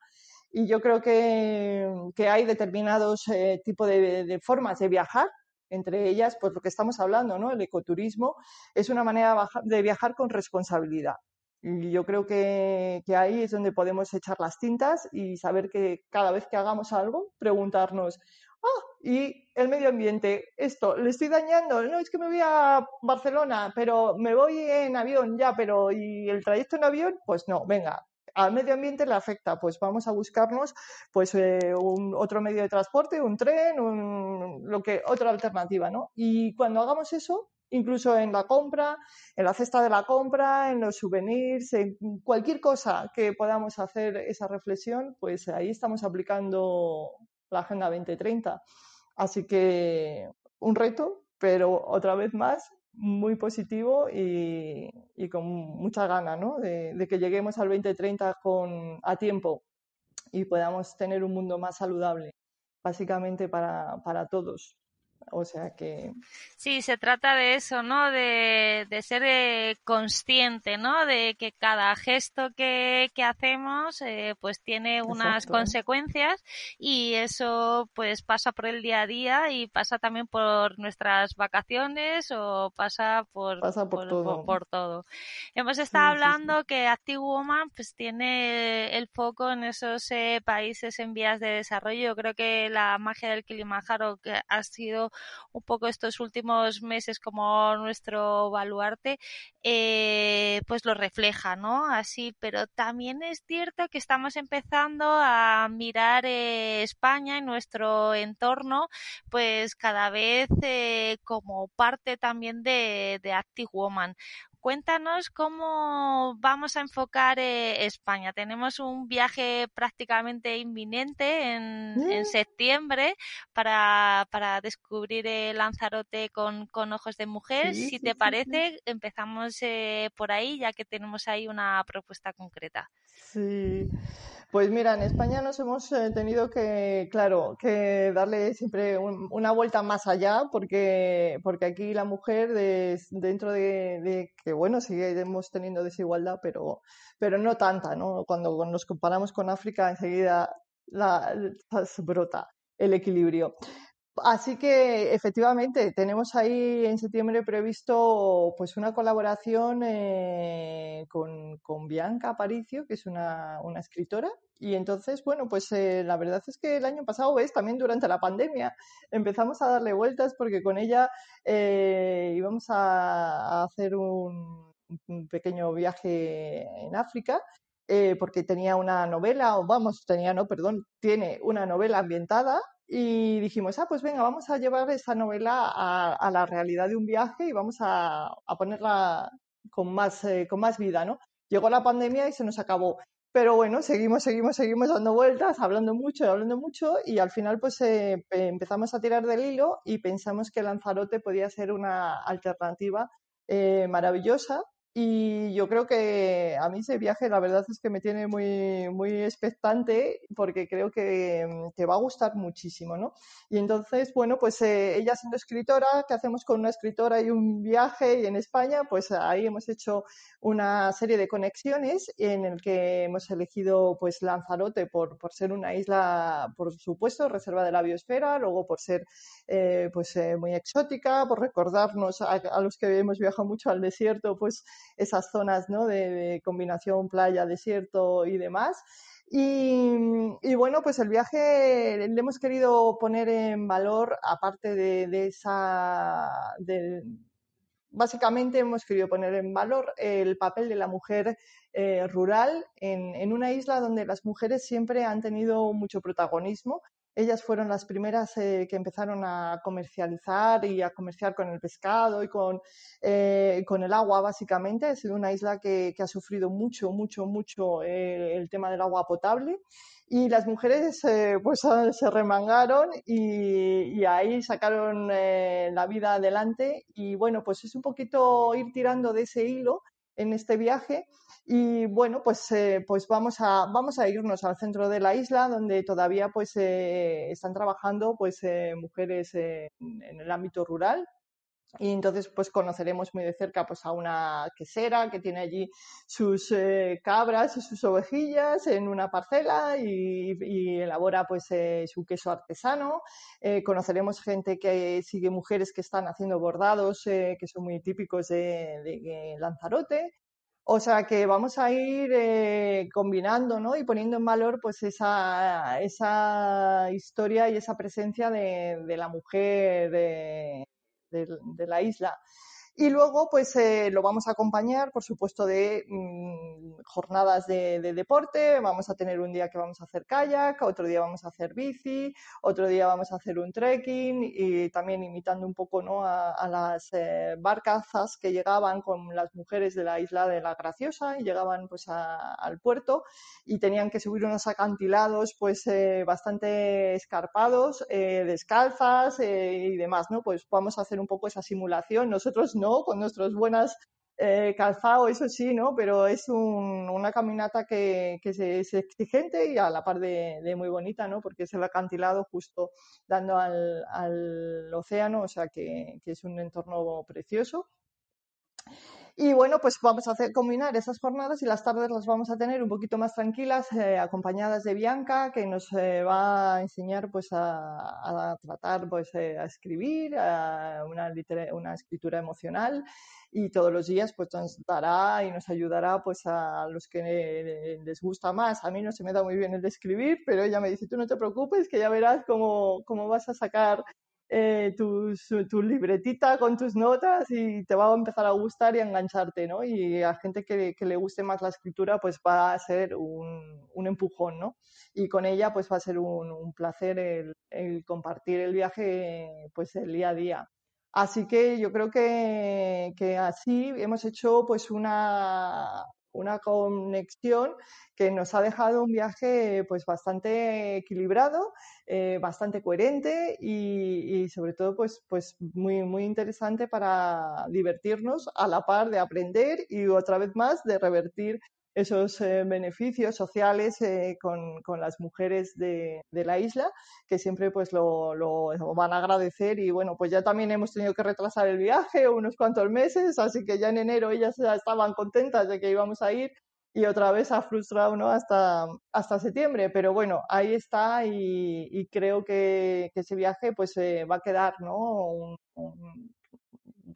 Y yo creo que, que hay determinados eh, tipos de, formas de viajar, entre ellas, pues lo que estamos hablando, ¿no? El ecoturismo es una manera de viajar con responsabilidad. Y yo creo que, que, ahí es donde podemos echar las tintas y saber que cada vez que hagamos algo, preguntarnos, y el medio ambiente, esto, le estoy dañando, no, es que me voy a Barcelona, pero me voy en avión ya, pero ¿y el trayecto en avión? Pues no, venga, al medio ambiente le afecta, pues vamos a buscarnos pues eh, un, otro medio de transporte, un tren, un, lo que, otra alternativa, ¿no? Y cuando hagamos eso, incluso en la compra, en la cesta de la compra, en los souvenirs, en cualquier cosa que podamos hacer esa reflexión, pues ahí estamos aplicando la Agenda 2030. Así que un reto, pero otra vez más muy positivo y, con mucha gana ¿no? de, de, que lleguemos al 2030 con, a tiempo y podamos tener un mundo más saludable, básicamente para, para todos. O sea que. Sí, se trata de eso, ¿no? De, de ser eh, consciente, ¿no? De que cada gesto que, que hacemos, eh, pues tiene unas consecuencias y eso, pues pasa por el día a día y pasa también por nuestras vacaciones o pasa por, por, todo. Por, todo. Hemos estado hablando que Active Woman, pues tiene el foco en esos eh, países en vías de desarrollo. Yo creo que la magia del Kilimanjaro que ha sido un poco estos últimos meses como nuestro baluarte, eh, pues lo refleja, ¿no? Así, pero también es cierto que estamos empezando a mirar eh, España y nuestro entorno, pues cada vez eh, como parte también de, de Active Woman. Cuéntanos cómo vamos a enfocar eh, España. Tenemos un viaje prácticamente inminente en, septiembre para, descubrir el Lanzarote con, ojos de mujer. si te parece, empezamos eh, por ahí, ya que tenemos ahí una propuesta concreta. Sí. Pues mira, en España nos hemos eh, tenido que, claro, que darle siempre una vuelta más allá, porque, porque aquí la mujer, dentro de, que, bueno, seguimos teniendo desigualdad, pero, pero no tanta, ¿no? Cuando nos comparamos con África, enseguida la, brota el equilibrio. Así que efectivamente tenemos ahí en septiembre previsto pues una colaboración eh, con, Bianca Aparicio, que es una, escritora. Y entonces, bueno, pues eh, la verdad es que el año pasado, ves, también durante la pandemia empezamos a darle vueltas porque con ella eh, íbamos a, hacer un, pequeño viaje en África porque tenía una novela, o vamos, tenía, no, perdón, tiene una novela ambientada y dijimos, ah, pues venga, vamos a llevar esa novela a, la realidad de un viaje y vamos a, ponerla con más, eh, con más vida, ¿no? Llegó la pandemia y se nos acabó. Pero bueno, seguimos, seguimos, seguimos dando vueltas, hablando mucho, hablando mucho y al final pues eh, empezamos a tirar del hilo y pensamos que Lanzarote podía ser una alternativa eh, maravillosa y yo creo que a mí ese viaje la verdad es que me tiene muy, muy expectante porque creo que mm, te va a gustar muchísimo, ¿no? Y entonces, bueno, pues eh, ella siendo escritora, ¿qué hacemos con una escritora y un viaje? Y en España, pues ahí hemos hecho una serie de conexiones en el que hemos elegido pues Lanzarote por, por ser una isla, por supuesto, reserva de la biosfera, luego por ser eh, pues eh, muy exótica, por recordarnos a, a los que hemos viajado mucho al desierto, pues esas zonas ¿no? de, combinación playa, desierto y demás. Y, bueno, pues el viaje le hemos querido poner en valor, aparte de, esa, básicamente hemos querido poner en valor el papel de la mujer eh, rural en, una isla donde las mujeres siempre han tenido mucho protagonismo ellas fueron las primeras eh, que empezaron a comercializar y a comerciar con el pescado y con, eh, con el agua, básicamente. Ha sido una isla que, ha sufrido mucho, mucho, mucho eh, el tema del agua potable. Y las mujeres pues se remangaron y, y ahí sacaron la vida adelante. Y bueno, pues es un poquito ir tirando de ese hilo en este viaje y bueno, pues, eh, pues vamos, a, vamos a irnos al centro de la isla, donde todavía pues, eh, están trabajando pues, eh, mujeres en el ámbito rural. Y entonces pues conoceremos muy de cerca pues a una quesera que tiene allí sus cabras y sus ovejillas en una parcela y, elabora pues su queso artesano. conoceremos gente que sigue mujeres que están haciendo bordados que son muy típicos de Lanzarote. O sea que vamos a ir eh, combinando ¿no? y poniendo en valor pues esa, esa historia y esa presencia de, de la mujer de, de la isla. Y luego, pues eh, lo vamos a acompañar, por supuesto, de mm, jornadas de, deporte. Vamos a tener un día que vamos a hacer kayak, otro día vamos a hacer bici, otro día vamos a hacer un trekking y también imitando un poco ¿no? a, las eh, barcazas que llegaban con las mujeres de la isla de la Graciosa y llegaban pues al puerto y tenían que subir unos acantilados pues eh, bastante escarpados, descalzas y demás, ¿no? Pues vamos a hacer un poco esa simulación. Nosotros no con nuestros buenas eh, calzado, eso sí, ¿no? Pero es una caminata que, es, exigente y a la par de, muy bonita, ¿no? Porque es el acantilado justo dando al, océano, o sea que, que, es un entorno precioso. Y bueno, pues vamos a hacer, combinar esas jornadas y las tardes las vamos a tener un poquito más tranquilas, eh, acompañadas de Bianca, que nos eh, va a enseñar pues a, tratar, pues eh, a escribir, a una, una escritura emocional y todos los días pues nos dará y nos ayudará pues a los que les gusta más. A mí no se me da muy bien el escribir, pero ella me dice, tú no te preocupes, que ya verás cómo, cómo vas a sacar eh, tu, libretita con tus notas y te va a empezar a gustar y a engancharte, ¿no? Y a gente que, le guste más la escritura, pues va a ser un, empujón, ¿no? Y con ella, pues va a ser un, placer el, compartir el viaje, pues el día a día. Así que yo creo que, que así hemos hecho pues una, una conexión que nos ha dejado un viaje pues bastante equilibrado, eh, bastante coherente y, sobre todo pues, pues muy, muy interesante para divertirnos a la par de aprender y otra vez más de revertir esos eh, beneficios sociales eh, con, con, las mujeres de, de, la isla, que siempre pues lo, lo, van a agradecer y bueno, pues ya también hemos tenido que retrasar el viaje unos cuantos meses, así que ya en enero ellas ya estaban contentas de que íbamos a ir y otra vez ha frustrado ¿no? hasta, hasta septiembre, pero bueno, ahí está y, y creo que, que, ese viaje pues eh, va a quedar, ¿no? Un, un,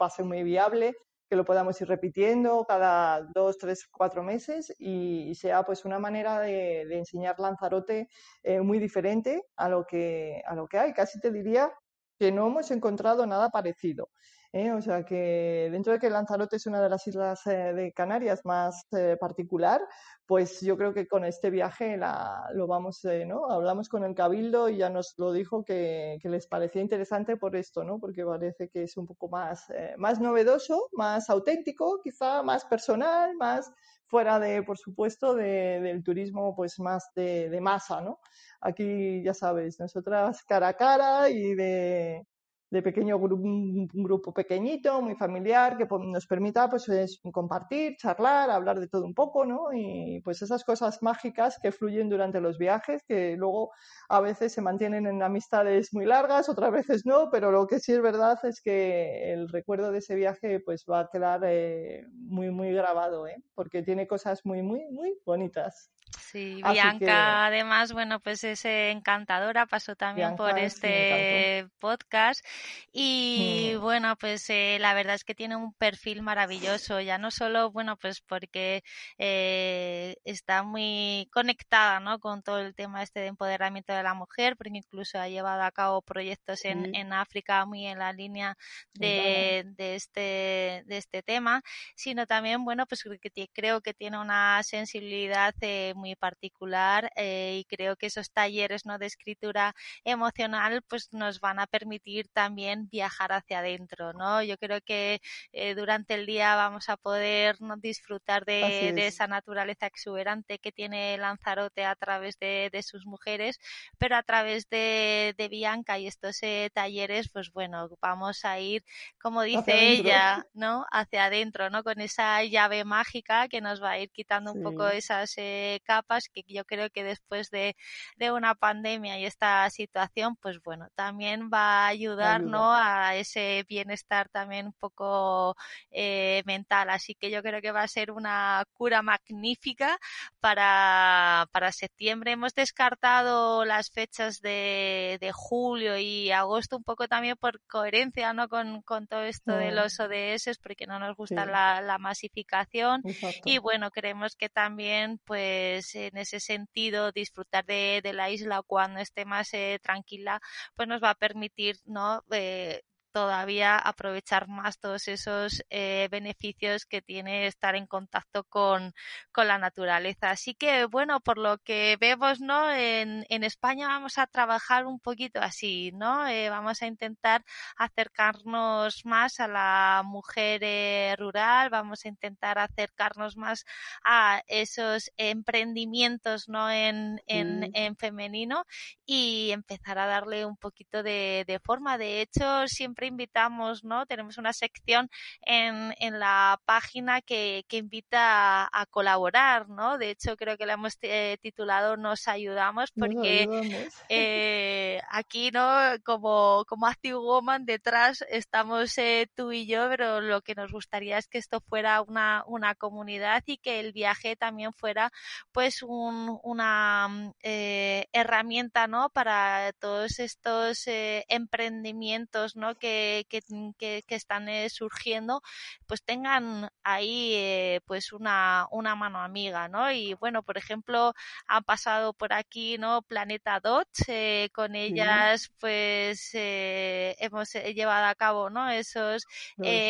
va a ser muy viable que lo podamos ir repitiendo cada dos, tres, cuatro meses y, sea pues una manera de, enseñar Lanzarote eh, muy diferente a lo, que, a lo que hay. Casi te diría que no hemos encontrado nada parecido. ¿Eh? O sea que dentro de que Lanzarote es una de las islas eh, de Canarias más eh, particular, pues yo creo que con este viaje la, lo vamos, ¿no? Hablamos con el Cabildo y ya nos lo dijo que, les parecía interesante por esto, ¿no? Porque parece que es un poco más, más novedoso, más auténtico, quizá más personal, más fuera de, por supuesto, de, del turismo pues más de, de masa, ¿no? Aquí, ya sabes, nosotras cara a cara y de, de pequeño grupo, un grupo pequeñito, muy familiar, que nos permita pues compartir, charlar, hablar de todo un poco, ¿no? Y pues esas cosas mágicas que fluyen durante los viajes, que luego a veces se mantienen en amistades muy largas, otras veces no, pero lo que sí es verdad es que el recuerdo de ese viaje pues va a quedar eh, muy, muy grabado, ¿eh? Porque tiene cosas muy, muy, muy bonitas. Sí, Bianca además, bueno, pues es encantadora, pasó también por este podcast y mm. bueno, pues eh, la verdad es que tiene un perfil maravilloso, ya no solo, bueno, pues porque eh, está muy conectada, ¿no? Con todo el tema este de empoderamiento de la mujer, porque incluso ha llevado a cabo proyectos en, en África muy en la línea de, de, este, de este tema, sino también, bueno, pues que creo que tiene una sensibilidad eh, muy particular eh, y creo que esos talleres ¿no? de escritura emocional pues nos van a permitir también viajar hacia adentro, ¿no? Yo creo que eh, durante el día vamos a poder disfrutar de, de, esa naturaleza exuberante que tiene Lanzarote a través de, de sus mujeres, pero a través de, de Bianca y estos eh, talleres, pues bueno, vamos a ir, como dice ella, ¿no? Hacia adentro, ¿no? Con esa llave mágica que nos va a ir quitando un poco esas eh, capas que yo creo que después de, de, una pandemia y esta situación, pues bueno, también va a ayudar, ¿no? A ese bienestar también un poco eh, mental. Así que yo creo que va a ser una cura magnífica para, para septiembre. Hemos descartado las fechas de, de julio y agosto un poco también por coherencia, ¿no? Con, con todo esto de los ODS, porque no nos gusta la, la, masificación. Y bueno, creemos que también, pues, pues, en ese sentido disfrutar de, de la isla cuando esté más eh, tranquila, pues nos va a permitir no eh, todavía aprovechar más todos esos eh, beneficios que tiene estar en contacto con, con, la naturaleza. Así que, bueno, por lo que vemos, ¿no? En, en España vamos a trabajar un poquito así, ¿no? Eh, vamos a intentar acercarnos más a la mujer eh, rural, vamos a intentar acercarnos más a esos emprendimientos, ¿no? En, en, en femenino y empezar a darle un poquito de, de forma. De hecho, siempre invitamos, ¿no? Tenemos una sección en, en la página que, que invita a, colaborar, ¿no? De hecho, creo que la hemos eh, titulado Nos ayudamos porque Eh, aquí, ¿no? Como, como Active Woman detrás estamos eh, tú y yo, pero lo que nos gustaría es que esto fuera una, una comunidad y que el viaje también fuera pues un, una herramienta, ¿no? Para todos estos emprendimientos, ¿no? Que que, que, están eh, surgiendo, pues tengan ahí eh, pues una, una mano amiga, ¿no? Y bueno, por ejemplo, han pasado por aquí, ¿no? Planeta Dot, eh, con ellas pues hemos llevado a cabo, ¿no? Esos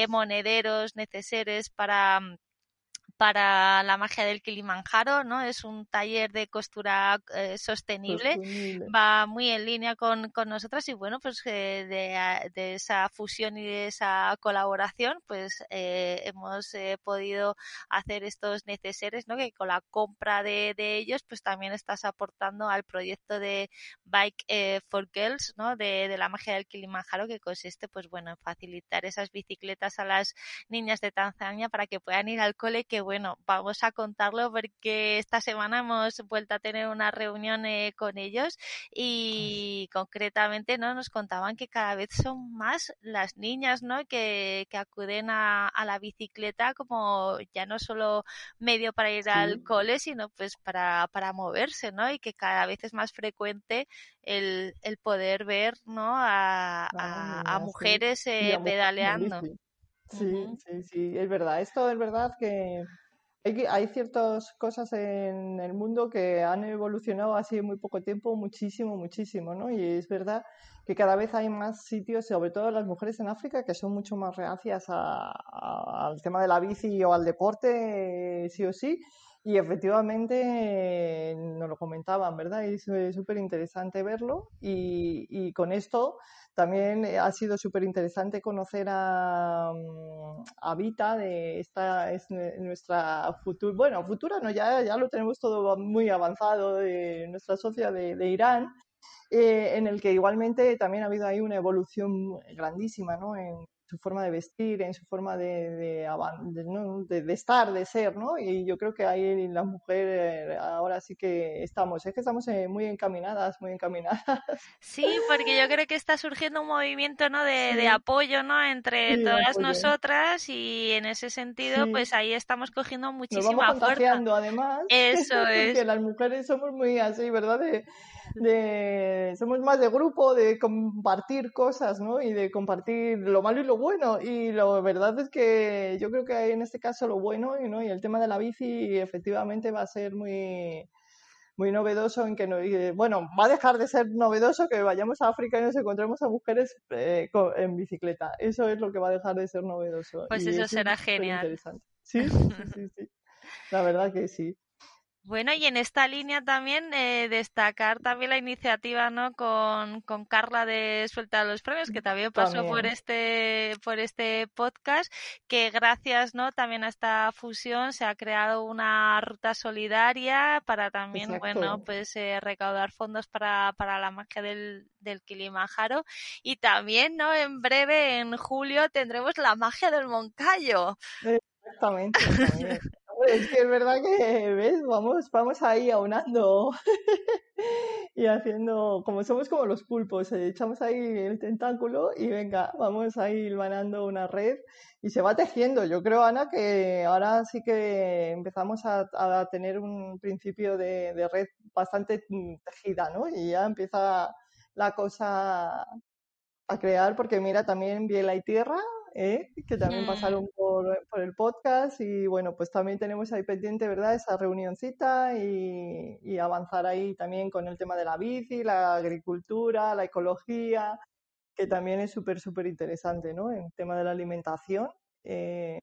monederos necesarios para para la magia del Kilimanjaro, ¿no? Es un taller de costura eh, sostenible, va muy en línea con, con nosotras y bueno, pues eh, de, de, esa fusión y de esa colaboración, pues eh, hemos eh, podido hacer estos neceseres, ¿no? Que con la compra de, de, ellos, pues también estás aportando al proyecto de Bike for Girls, ¿no? De, de la magia del Kilimanjaro, que consiste, pues bueno, en facilitar esas bicicletas a las niñas de Tanzania para que puedan ir al cole, que bueno, vamos a contarlo porque esta semana hemos vuelto a tener una reunión eh, con ellos y concretamente no nos contaban que cada vez son más las niñas no que, que acuden a, a, la bicicleta como ya no solo medio para ir sí. al cole sino pues para, para moverse no y que cada vez es más frecuente el, el poder ver no a, a, a mujeres sí. eh, pedaleando Sí, uh -huh. sí, sí, es verdad. Esto es verdad que hay, hay ciertas cosas en el mundo que han evolucionado en muy poco tiempo, muchísimo, muchísimo, ¿no? Y es verdad que cada vez hay más sitios, sobre todo las mujeres en África, que son mucho más reacias a, al tema de la bici o al deporte, sí o sí. Y efectivamente nos lo comentaban, ¿verdad? Es súper interesante verlo. Y, y, con esto también ha sido súper interesante conocer a, a, Vita, de esta es nuestra futura, bueno, futura no, ya, ya lo tenemos todo muy avanzado, de nuestra socia de, de Irán. Eh, en el que igualmente también ha habido ahí una evolución grandísima, ¿no? En, su forma de vestir, en su forma de, de, de, de, estar, de ser, ¿no? Y yo creo que ahí las mujeres ahora sí que estamos, es que estamos eh, muy encaminadas, muy encaminadas. Sí, porque yo creo que está surgiendo un movimiento, ¿no? De, sí. apoyo, ¿no? Entre sí, todas apoyo. nosotras y en ese sentido, sí. pues ahí estamos cogiendo muchísima Nos vamos fuerza. además. Eso es. que las mujeres somos muy así, ¿verdad? De, somos más de grupo, de compartir cosas, ¿no? Y de compartir lo malo y lo bueno. Y la verdad es que yo creo que en este caso lo bueno, ¿no? Y el tema de la bici efectivamente va a ser muy muy novedoso en que no, bueno va a dejar de ser novedoso que vayamos a África y nos encontremos a mujeres eh, en bicicleta eso es lo que va a dejar de ser novedoso pues y eso será genial sí, sí, sí, sí, la verdad que sí bueno, y en esta línea también eh, destacar también la iniciativa ¿no? con, con Carla de Suelta los Premios, que también pasó también. por este por este podcast, que gracias ¿no? también a esta fusión se ha creado una ruta solidaria para también Exacto. bueno pues eh, recaudar fondos para, para la magia del, del Kilimanjaro y también no en breve en julio tendremos la magia del Moncayo. Exactamente. Es que es verdad que, ¿ves? Vamos, vamos ahí aunando y haciendo, como somos como los pulpos, eh, echamos ahí el tentáculo y venga, vamos ahí hilvanando una red y se va tejiendo. Yo creo, Ana, que ahora sí que empezamos a, a tener un principio de, de, red bastante tejida, ¿no? Y ya empieza la cosa a crear, porque mira, también Biela y Tierra ¿eh? que también mm. pasaron por, por, el podcast y bueno, pues también tenemos ahí pendiente, ¿verdad? Esa reunioncita y, y, avanzar ahí también con el tema de la bici, la agricultura, la ecología, que también es súper, súper interesante, ¿no? El tema de la alimentación. Eh,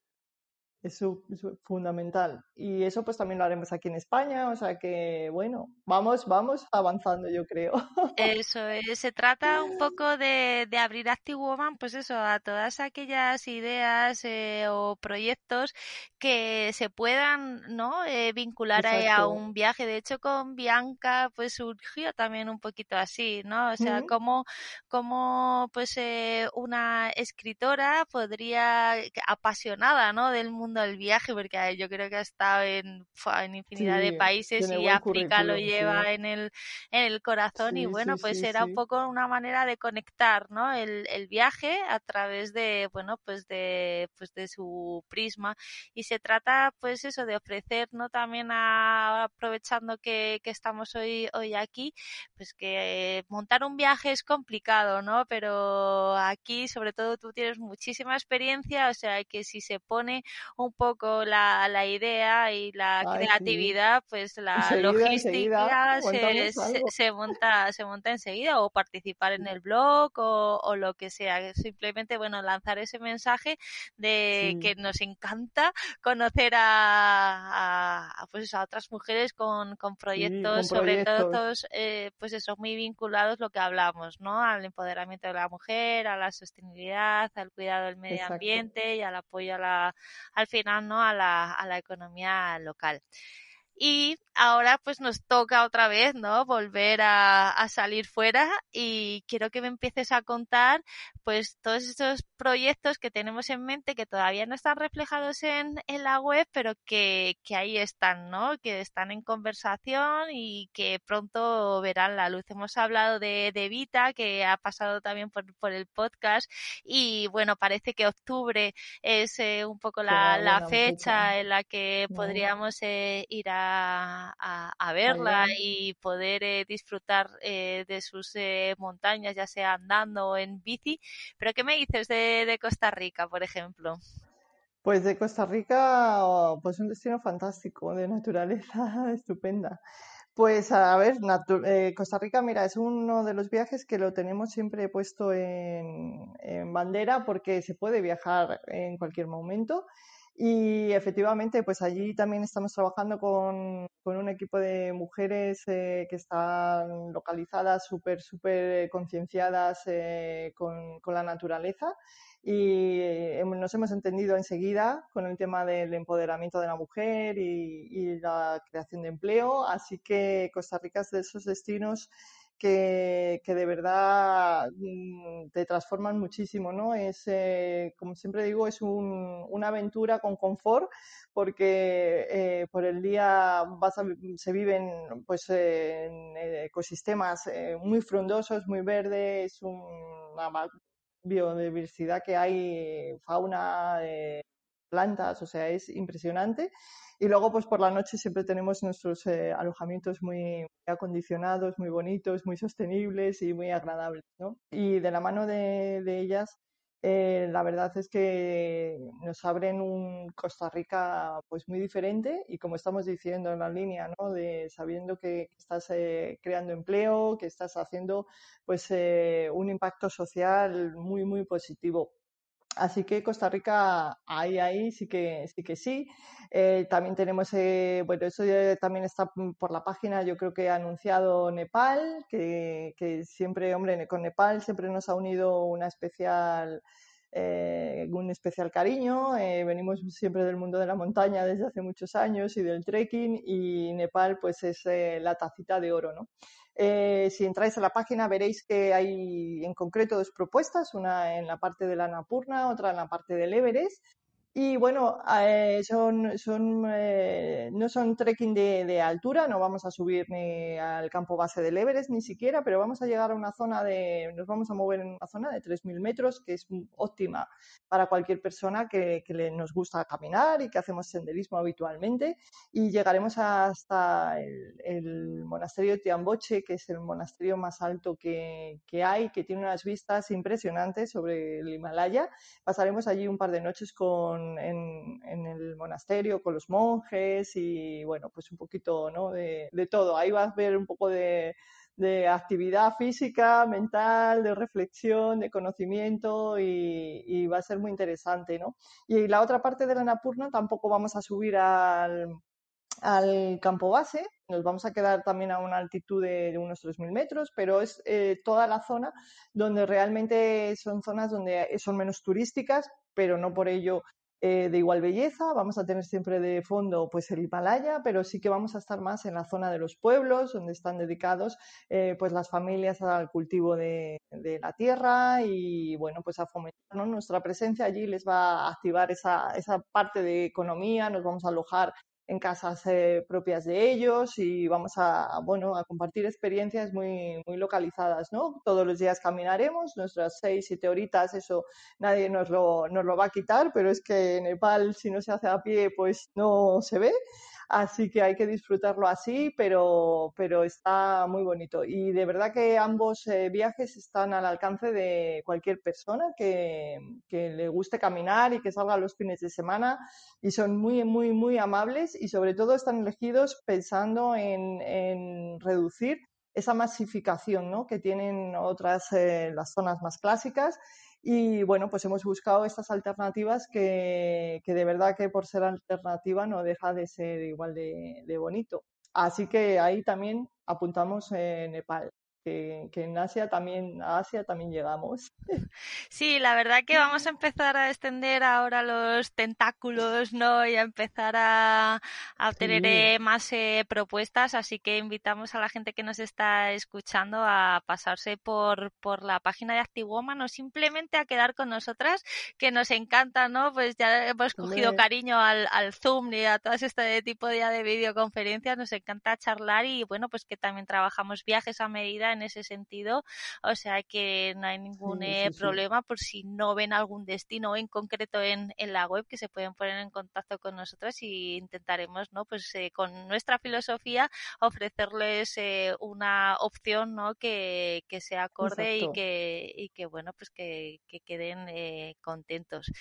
es, es, fundamental. Y eso pues también lo haremos aquí en España, o sea que bueno, vamos, vamos avanzando yo creo. Eso es, se trata un poco de, de abrir Active Woman, pues eso, a todas aquellas ideas eh, o proyectos que se puedan, ¿no? Eh, vincular a, a, un viaje. De hecho, con Bianca pues surgió también un poquito así, ¿no? O sea, uh -huh. como, como pues eh, una escritora podría, apasionada, ¿no? Del mundo mundo del viaje, porque yo creo que ha estado en, en infinidad sí, de países y África lo lleva sí. en, el, en el corazón sí, y bueno, pues era un poco una manera de conectar, ¿no? El, el, viaje a través de, bueno, pues de, pues de su prisma y se trata pues eso de ofrecer, ¿no? También a, aprovechando que, que estamos hoy, hoy aquí, pues que montar un viaje es complicado, ¿no? Pero aquí sobre todo tú tienes muchísima experiencia, o sea que si se pone un poco la, la idea y la Ay, creatividad, sí. pues la enseguida, logística enseguida, se, se, se, monta, se monta enseguida o participar en el blog o, o, lo que sea. Simplemente, bueno, lanzar ese mensaje de sí. que nos encanta conocer a, pues a otras mujeres con, con proyectos, sobre todo, eh, pues eso, muy vinculados lo que hablamos, ¿no? Al empoderamiento de la mujer, a la sostenibilidad, al cuidado del medio ambiente y al apoyo a la, al final, ¿no? A la, a la economía local. Y ahora pues nos toca otra vez, ¿no? Volver a, a, salir fuera y quiero que me empieces a contar pues todos estos proyectos que tenemos en mente que todavía no están reflejados en, en la web, pero que, que, ahí están, ¿no? Que están en conversación y que pronto verán la luz. Hemos hablado de, de Vita, que ha pasado también por, por el podcast y bueno, parece que octubre es eh, un poco la, la fecha en la que podríamos eh, ir a a, verla y poder eh, disfrutar eh, de sus eh, montañas, ya sea andando o en bici. Pero ¿qué me dices de, Costa Rica, por ejemplo? Pues de Costa Rica, oh, pues un destino fantástico, de naturaleza estupenda. Pues a ver, Costa Rica, mira, es uno de los viajes que lo tenemos siempre puesto en, en bandera porque se puede viajar en cualquier momento y efectivamente, pues allí también estamos trabajando con, con un equipo de mujeres eh, que están localizadas, súper, súper concienciadas eh, con, con, la naturaleza y eh, nos hemos entendido enseguida con el tema del empoderamiento de la mujer y, y la creación de empleo. Así que Costa Rica es de esos destinos que, de verdad mm, te transforman muchísimo, ¿no? Es, eh, como siempre digo, es una aventura con confort porque eh, por el día se viven pues, en ecosistemas eh, muy frondosos, muy verdes, una biodiversidad que hay, fauna, plantas, o sea, es impresionante. Y luego, pues por la noche siempre tenemos nuestros eh, alojamientos muy, acondicionados, muy bonitos, muy sostenibles y muy agradables, ¿no? Y de la mano de, ellas, eh, la verdad es que nos abren un Costa Rica pues muy diferente y como estamos diciendo en la línea, ¿no? De sabiendo que estás eh, creando empleo, que estás haciendo pues un impacto social muy muy positivo. Así que Costa Rica, ahí, ahí sí que sí. Que sí. Eh, también tenemos, eh, bueno, eso también está por la página, yo creo que ha anunciado Nepal, que, que siempre, hombre, con Nepal siempre nos ha unido una especial eh, un especial cariño. Eh, venimos siempre del mundo de la montaña desde hace muchos años y del trekking y Nepal pues es eh, la tacita de oro, ¿no? si entráis a la página veréis que hay en concreto dos propuestas, una en la parte de la Napurna, otra en la parte del Everest y bueno, eh, son, son, eh, no son trekking de, de, altura, no vamos a subir ni al campo base del Everest ni siquiera, pero vamos a llegar a una zona de, nos vamos a mover en una zona de 3.000 metros, que es óptima para cualquier persona que, que le, nos gusta caminar y que hacemos senderismo habitualmente. Y llegaremos hasta el, el monasterio de Tiamboche, que es el monasterio más alto que, que hay, que tiene unas vistas impresionantes sobre el Himalaya. Pasaremos allí un par de noches con en, el monasterio con los monjes y bueno, pues un poquito ¿no? de, todo. Ahí vas a ver un poco de, actividad física, mental, de reflexión, de conocimiento y, va a ser muy interesante, ¿no? Y la otra parte de la Napurna tampoco vamos a subir al, campo base, nos vamos a quedar también a una altitud de, unos 3.000 metros, pero es eh, toda la zona donde realmente son zonas donde son menos turísticas, pero no por ello eh, de igual belleza. Vamos a tener siempre de fondo pues el Himalaya, pero sí que vamos a estar más en la zona de los pueblos, donde están dedicados eh, pues las familias al cultivo de, la tierra y bueno, pues a fomentar nuestra presencia allí les va a activar esa, esa parte de economía, nos vamos a alojar en casas eh, propias de ellos y vamos a, bueno, a compartir experiencias muy, muy localizadas, ¿no? Todos los días caminaremos, nuestras seis, siete horitas, eso nadie nos lo, nos lo va a quitar, pero es que en Nepal si no se hace a pie, pues no se ve. Así que hay que disfrutarlo así, pero, pero está muy bonito. Y de verdad que ambos eh, viajes están al alcance de cualquier persona que, que, le guste caminar y que salga los fines de semana. Y son muy, muy, muy amables y sobre todo están elegidos pensando en, en reducir esa masificación ¿no? que tienen otras, eh, las zonas más clásicas Y bueno, pues hemos buscado estas alternativas que, que de verdad que por ser alternativa no deja de ser igual de, de bonito. Así que ahí también apuntamos en Nepal que, en Asia también, a Asia también llegamos. Sí, la verdad que vamos a empezar a extender ahora los tentáculos, ¿no? Y a empezar a, a obtener eh, más eh, propuestas, así que invitamos a la gente que nos está escuchando a pasarse por, por la página de ActiveWoman o simplemente a quedar con nosotras, que nos encanta, ¿no? Pues ya hemos cogido cariño al, al Zoom y a todo este tipo de, de videoconferencias, nos encanta charlar y bueno, pues que también trabajamos viajes a medida en ese sentido, o sea que no hay ningún eh, problema por si no ven algún destino en concreto en, en, la web que se pueden poner en contacto con nosotros y intentaremos, ¿no? Pues eh, con nuestra filosofía ofrecerles eh, una opción, ¿no? Que, que sea acorde y que, y que, bueno, pues que, que queden contentos.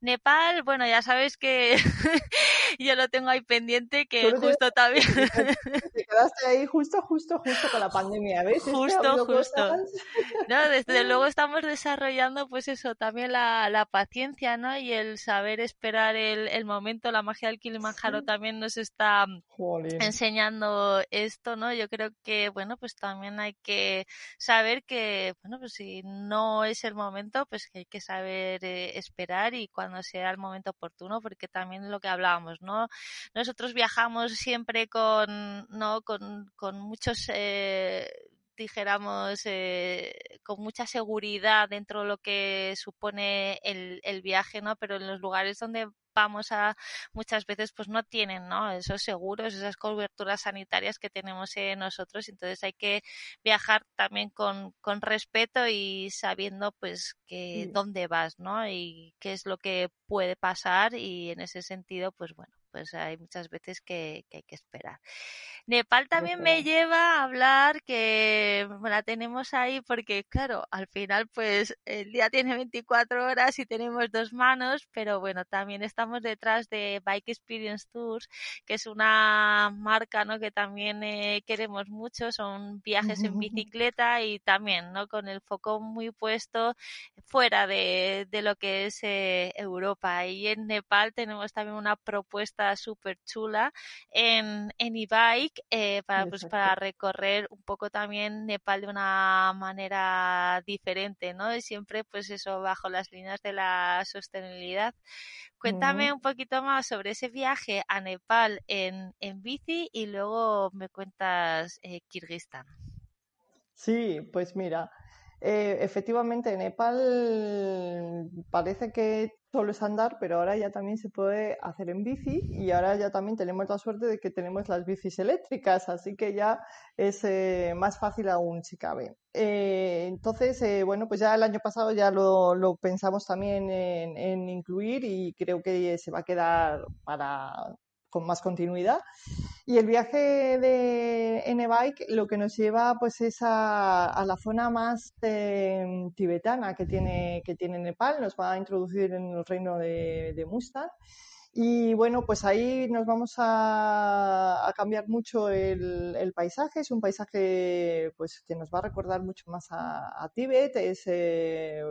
Nepal, bueno, ya sabes que yo lo tengo ahí pendiente que justo también... Te quedaste ahí justo, justo, justo con la pandemia, ¿ves? Justo, justo. No, desde luego estamos desarrollando pues eso, también la, la paciencia, ¿no? Y el saber esperar el, el momento, la magia del Kilimanjaro también nos está enseñando esto, ¿no? Yo creo que, bueno, pues también hay que saber que, bueno, pues si no es el momento, pues que hay que saber eh, esperar y cuando sea el momento oportuno, porque también lo que hablábamos, ¿no? Nosotros viajamos siempre con, ¿no? Con, con muchos, eh, dijéramos, eh, con mucha seguridad dentro de lo que supone el, el viaje, ¿no? Pero en los lugares donde vamos a muchas veces pues no tienen ¿no? esos seguros, esas coberturas sanitarias que tenemos eh, nosotros, entonces hay que viajar también con, con respeto y sabiendo pues que dónde vas, ¿no? Y qué es lo que puede pasar y en ese sentido pues bueno, pues hay muchas veces que, que hay que esperar. Nepal también me lleva a hablar que la tenemos ahí porque, claro, al final, pues el día tiene 24 horas y tenemos dos manos, pero bueno, también estamos detrás de Bike Experience Tours, que es una marca, ¿no? Que también eh, queremos mucho, son viajes en bicicleta y también, ¿no? Con el foco muy puesto fuera de, de lo que es eh, Europa. Y en Nepal tenemos también una propuesta súper chula en, en e-bike eh, para, pues, para recorrer un poco también Nepal de una manera diferente, ¿no? Y siempre, pues eso, bajo las líneas de la sostenibilidad. Cuéntame un poquito más sobre ese viaje a Nepal en, en bici y luego me cuentas eh, Kirguistán. Sí, pues mira, eh, efectivamente, Nepal parece que solo es andar, pero ahora ya también se puede hacer en bici y ahora ya también tenemos la suerte de que tenemos las bicis eléctricas, así que ya es eh, más fácil aún si cabe. Eh, entonces, bueno, pues ya el año pasado ya lo, pensamos también en, incluir y creo que se va a quedar para con más continuidad. Y el viaje de N-Bike lo que nos lleva pues es a, la zona más eh, tibetana que tiene, que tiene Nepal, nos va a introducir en el reino de, de Mustang. Y bueno, pues ahí nos vamos a, cambiar mucho el, paisaje. Es un paisaje pues que nos va a recordar mucho más a, Tíbet. Es eh,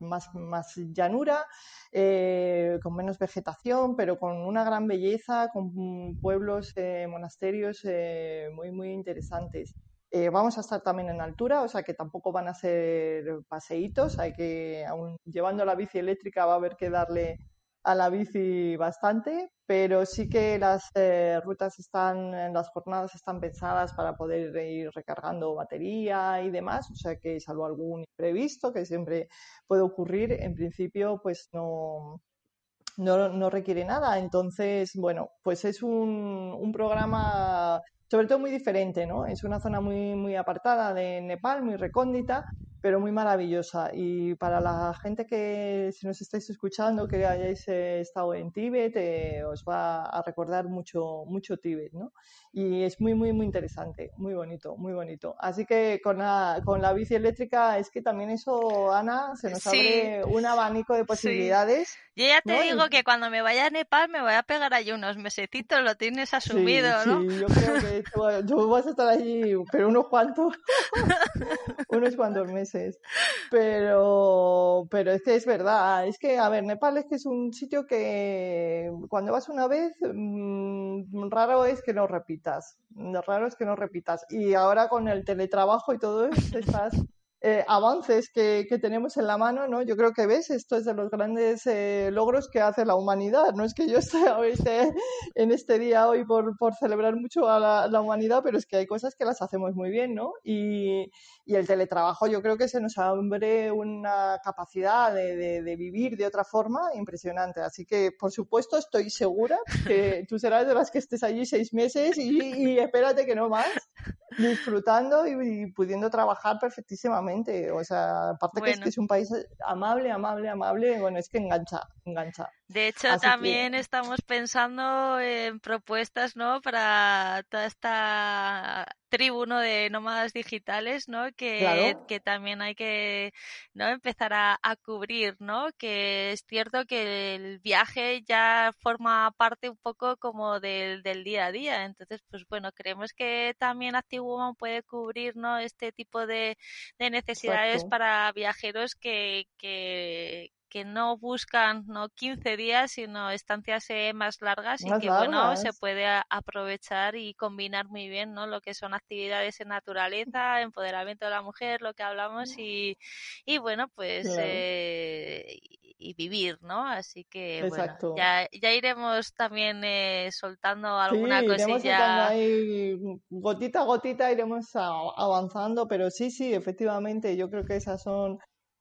más, más llanura, eh, con menos vegetación, pero con una gran belleza, con pueblos, eh, monasterios eh, muy, muy interesantes. vamos a estar también en altura, o sea que tampoco van a ser paseitos, hay que, aún llevando la bici eléctrica va a haber que darle a la bici bastante, pero sí que las eh, rutas están, las jornadas están pensadas para poder ir recargando batería y demás, o sea que salvo algún imprevisto que siempre puede ocurrir, en principio pues no, no, no requiere nada. Entonces, bueno, pues es un, un programa sobre todo muy diferente, ¿no? Es una zona muy, muy apartada de Nepal, muy recóndita, pero muy maravillosa. Y para la gente que, si nos estáis escuchando, que hayáis eh, estado en Tíbet, eh, os va a recordar mucho, mucho Tíbet, ¿no? Y es muy, muy, muy interesante, muy bonito, muy bonito. Así que con la, con la bici eléctrica es que también eso, Ana, se nos abre un abanico de posibilidades. Yo ya te digo que cuando me vaya a Nepal me voy a pegar allí unos mesecitos, lo tienes asumido, ¿no? Sí, yo creo que tú vas a estar allí, pero unos cuantos, unos cuantos meses Pero, pero es que es verdad, es que, a ver, Nepal es que es un sitio que cuando vas una vez, mm, raro es que no repitas, raro es que no repitas. Y ahora con el teletrabajo y todo eso, estás eh, avances que, que, tenemos en la mano, ¿no? Yo creo que ves, esto es de los grandes eh, logros que hace la humanidad. No es que yo esté, en este día hoy por, por celebrar mucho a la, la, humanidad, pero es que hay cosas que las hacemos muy bien, ¿no? Y, y el teletrabajo yo creo que se nos abre una capacidad de, de, de, vivir de otra forma impresionante. Así que, por supuesto, estoy segura que tú serás de las que estés allí seis meses y, y espérate que no más, disfrutando y, y pudiendo trabajar perfectísimamente o sea, aparte que es que es un país amable, amable, amable, bueno, es que engancha, engancha. De hecho, también estamos pensando en propuestas, ¿no? Para toda esta tribu de nómadas digitales, ¿no? Que, que también hay que ¿no? empezar a, a, cubrir, ¿no? Que es cierto que el viaje ya forma parte un poco como del, del día a día. Entonces, pues bueno, creemos que también ActiveWoman puede cubrir, ¿no? Este tipo de, de necesidades Exacto. para viajeros que, que, que no buscan no 15 días, sino estancias eh, más largas más y que largas. bueno, se puede aprovechar y combinar muy bien, ¿no? Lo que son actividades en naturaleza, empoderamiento de la mujer, lo que hablamos y, y bueno, pues eh, y vivir, ¿no? Así que Exacto. bueno, ya, ya iremos también eh, soltando alguna sí, cosilla. Iremos soltando ahí gotita a gotita, iremos avanzando, pero sí, sí, efectivamente, yo creo que esas son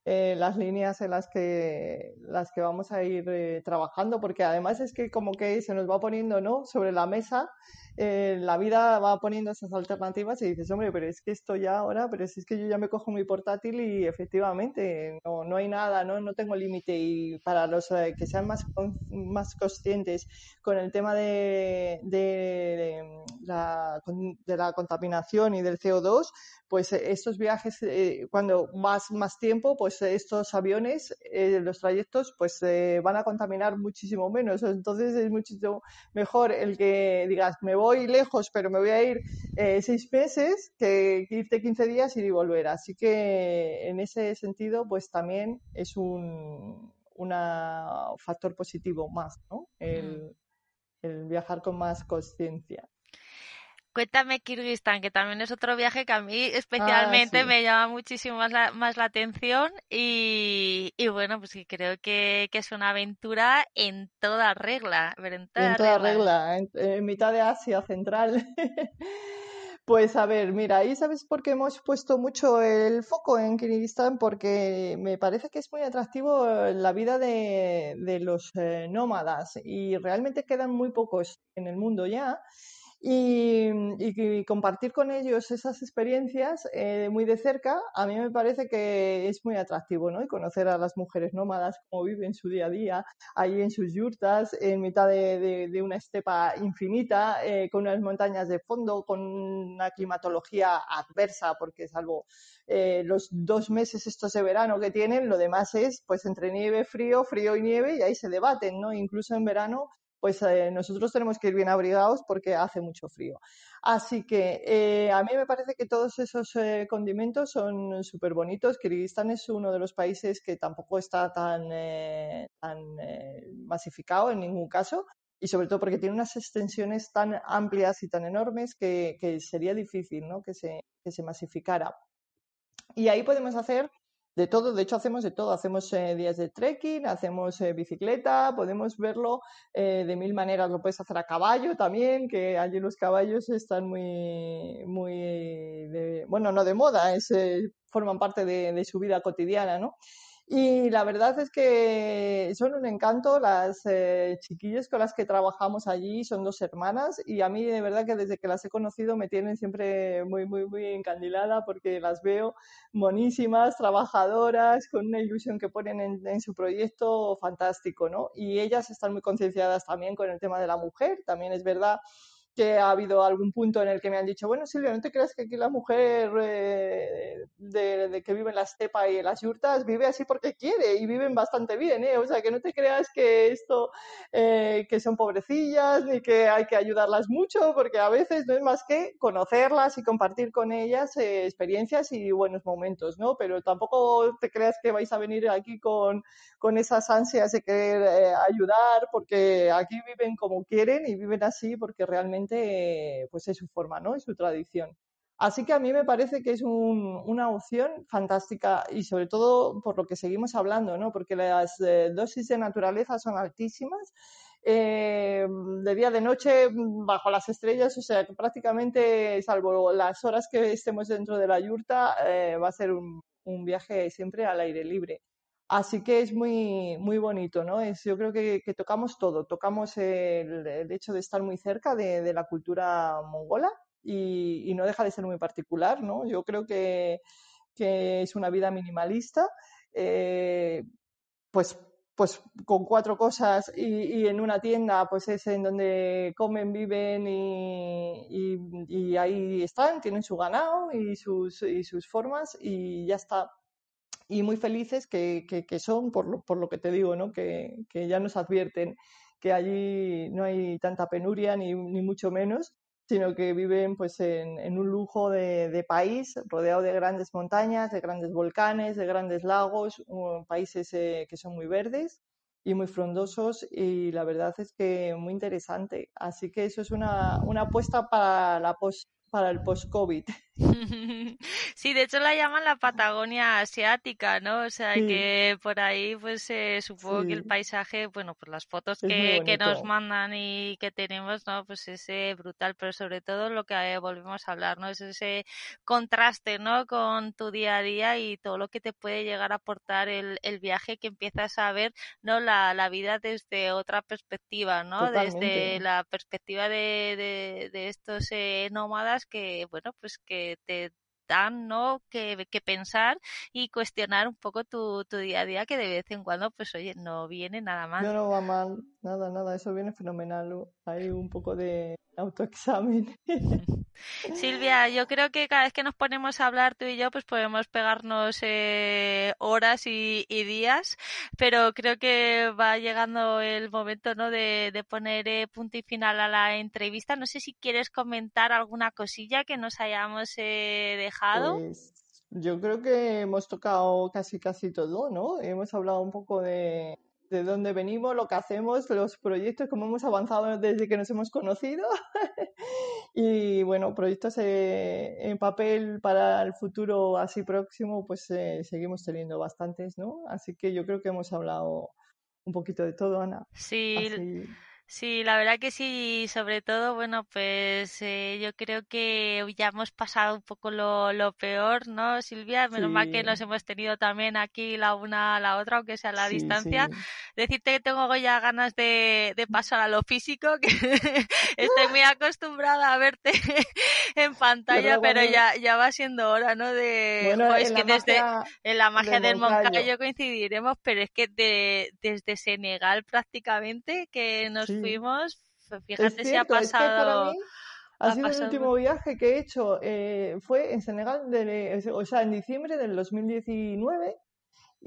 eh, las líneas en las que, las que vamos a ir eh, trabajando, porque además es que como que se nos va poniendo ¿no? sobre la mesa, eh, la vida va poniendo esas alternativas y dices, hombre, pero es que esto ya ahora, pero es que yo ya me cojo mi portátil y efectivamente no, no hay nada, no, no tengo límite y para los eh, que sean más, más conscientes con el tema de, de, de, la, de la contaminación y del CO2, pues estos viajes, eh, cuando más, más tiempo, pues estos aviones, eh, los trayectos, pues eh, van a contaminar muchísimo menos. Entonces es muchísimo mejor el que digas, me voy lejos, pero me voy a ir eh, seis meses, que irte 15 días y volver. Así que en ese sentido, pues también es un una factor positivo más, ¿no? El, el viajar con más conciencia. Cuéntame Kirguistán, que también es otro viaje que a mí especialmente ah, sí. me llama muchísimo más la, más la atención y, y, bueno, pues que creo que, que, es una aventura en toda regla. En toda, en toda regla, en, en, mitad de Asia Central. pues a ver, mira, ahí sabes por qué hemos puesto mucho el foco en Kirguistán, porque me parece que es muy atractivo la vida de, de los eh, nómadas y realmente quedan muy pocos en el mundo ya. Y, y, compartir con ellos esas experiencias eh, muy de cerca, a mí me parece que es muy atractivo, ¿no? Y conocer a las mujeres nómadas, cómo viven su día a día, ahí en sus yurtas, en mitad de, de, de una estepa infinita, eh, con unas montañas de fondo, con una climatología adversa, porque salvo eh, los dos meses estos de verano que tienen, lo demás es pues entre nieve, frío, frío y nieve, y ahí se debaten, ¿no? Incluso en verano pues eh, nosotros tenemos que ir bien abrigados porque hace mucho frío. Así que eh, a mí me parece que todos esos eh, condimentos son súper bonitos. Kirguistán es uno de los países que tampoco está tan, tan masificado en ningún caso y sobre todo porque tiene unas extensiones tan amplias y tan enormes que, que sería difícil ¿no? que, se, que se masificara. Y ahí podemos hacer de todo, de hecho hacemos de todo, hacemos eh, días de trekking, hacemos eh, bicicleta, podemos verlo eh, de mil maneras, lo puedes hacer a caballo también, que allí los caballos están muy, muy, de, bueno, no de moda, es, eh, forman parte de, de, su vida cotidiana, ¿no? Y la verdad es que son un encanto las eh, chiquillas con las que trabajamos allí, son dos hermanas y a mí de verdad que desde que las he conocido me tienen siempre muy, muy, muy encandilada porque las veo monísimas, trabajadoras, con una ilusión que ponen en, en su proyecto fantástico, ¿no? Y ellas están muy concienciadas también con el tema de la mujer, también es verdad que ha habido algún punto en el que me han dicho, bueno, Silvia, no te creas que aquí la mujer eh, de, que vive en la estepa y en las yurtas vive así porque quiere y viven bastante bien, ¿eh? O sea, que no te creas que esto, eh, que son pobrecillas ni que hay que ayudarlas mucho, porque a veces no es más que conocerlas y compartir con ellas eh, experiencias y buenos momentos, ¿no? Pero tampoco te creas que vais a venir aquí con, con esas ansias de querer ayudar, porque aquí viven como quieren y viven así porque realmente pues es su forma, ¿no? Es su tradición. Así que a mí me parece que es una opción fantástica y sobre todo por lo que seguimos hablando, ¿no? Porque las eh, dosis de naturaleza son altísimas. Eh, de día de noche bajo las estrellas, o sea que prácticamente, salvo las horas que estemos dentro de la yurta, eh, va a ser un, viaje siempre al aire libre. Así que es muy, muy bonito, ¿no? Es, yo creo que, tocamos todo, tocamos el, hecho de estar muy cerca de, la cultura mongola y, no deja de ser muy particular, ¿no? Yo creo que, es una vida minimalista, eh, pues, pues con cuatro cosas y, en una tienda, pues es en donde comen, viven y, y ahí están, tienen su ganado y sus, y sus formas y ya está y muy felices que, que, son, por lo, por lo, que te digo, ¿no? que, que, ya nos advierten que allí no hay tanta penuria ni, ni mucho menos, sino que viven pues en, en un lujo de, de, país rodeado de grandes montañas, de grandes volcanes, de grandes lagos, países eh, que son muy verdes y muy frondosos y la verdad es que muy interesante. Así que eso es una, una apuesta para la post para el post-COVID. Sí, de hecho la llaman la Patagonia asiática, ¿no? O sea, que por ahí pues eh, supongo que el paisaje, bueno, pues las fotos que, que, nos mandan y que tenemos, ¿no? Pues es brutal, pero sobre todo lo que eh, volvemos a hablar, ¿no? Es ese contraste, ¿no? Con tu día a día y todo lo que te puede llegar a aportar el, el viaje que empiezas a ver, ¿no? La, la vida desde otra perspectiva, ¿no? Desde la perspectiva de, de, de estos eh, nómadas que, bueno, pues que te dan, ¿no? Que, que, pensar y cuestionar un poco tu, tu, día a día, que de vez en cuando, pues oye, no viene nada mal. No, no va mal, nada, nada, eso viene fenomenal. Hay un poco de autoexamen. Silvia, yo creo que cada vez que nos ponemos a hablar tú y yo, pues podemos pegarnos eh, horas y, días, pero creo que va llegando el momento ¿no? de, de poner eh, punto y final a la entrevista. No sé si quieres comentar alguna cosilla que nos hayamos eh, dejado. Pues yo creo que hemos tocado casi casi todo, ¿no? Hemos hablado un poco de, de dónde venimos, lo que hacemos, los proyectos, cómo hemos avanzado desde que nos hemos conocido. y bueno, proyectos eh, en papel para el futuro así próximo, pues eh, seguimos teniendo bastantes, ¿no? Así que yo creo que hemos hablado un poquito de todo, Ana. Sí. Sí, la verdad que sí, sobre todo, bueno, pues eh, yo creo que ya hemos pasado un poco lo, lo peor, ¿no, Silvia? Menos mal que nos hemos tenido también aquí la una a la otra, aunque sea a la distancia. Decirte que tengo ya ganas de, de pasar a lo físico, que estoy muy acostumbrada a verte en pantalla, pero ya, ya va siendo hora, ¿no? De, bueno, es que desde en la magia del Moncayo coincidiremos, pero es que de, desde Senegal prácticamente que nos fuimos, fíjate si ha pasado... ha, sido el último viaje que he hecho, eh, fue en Senegal, o sea, en diciembre del 2019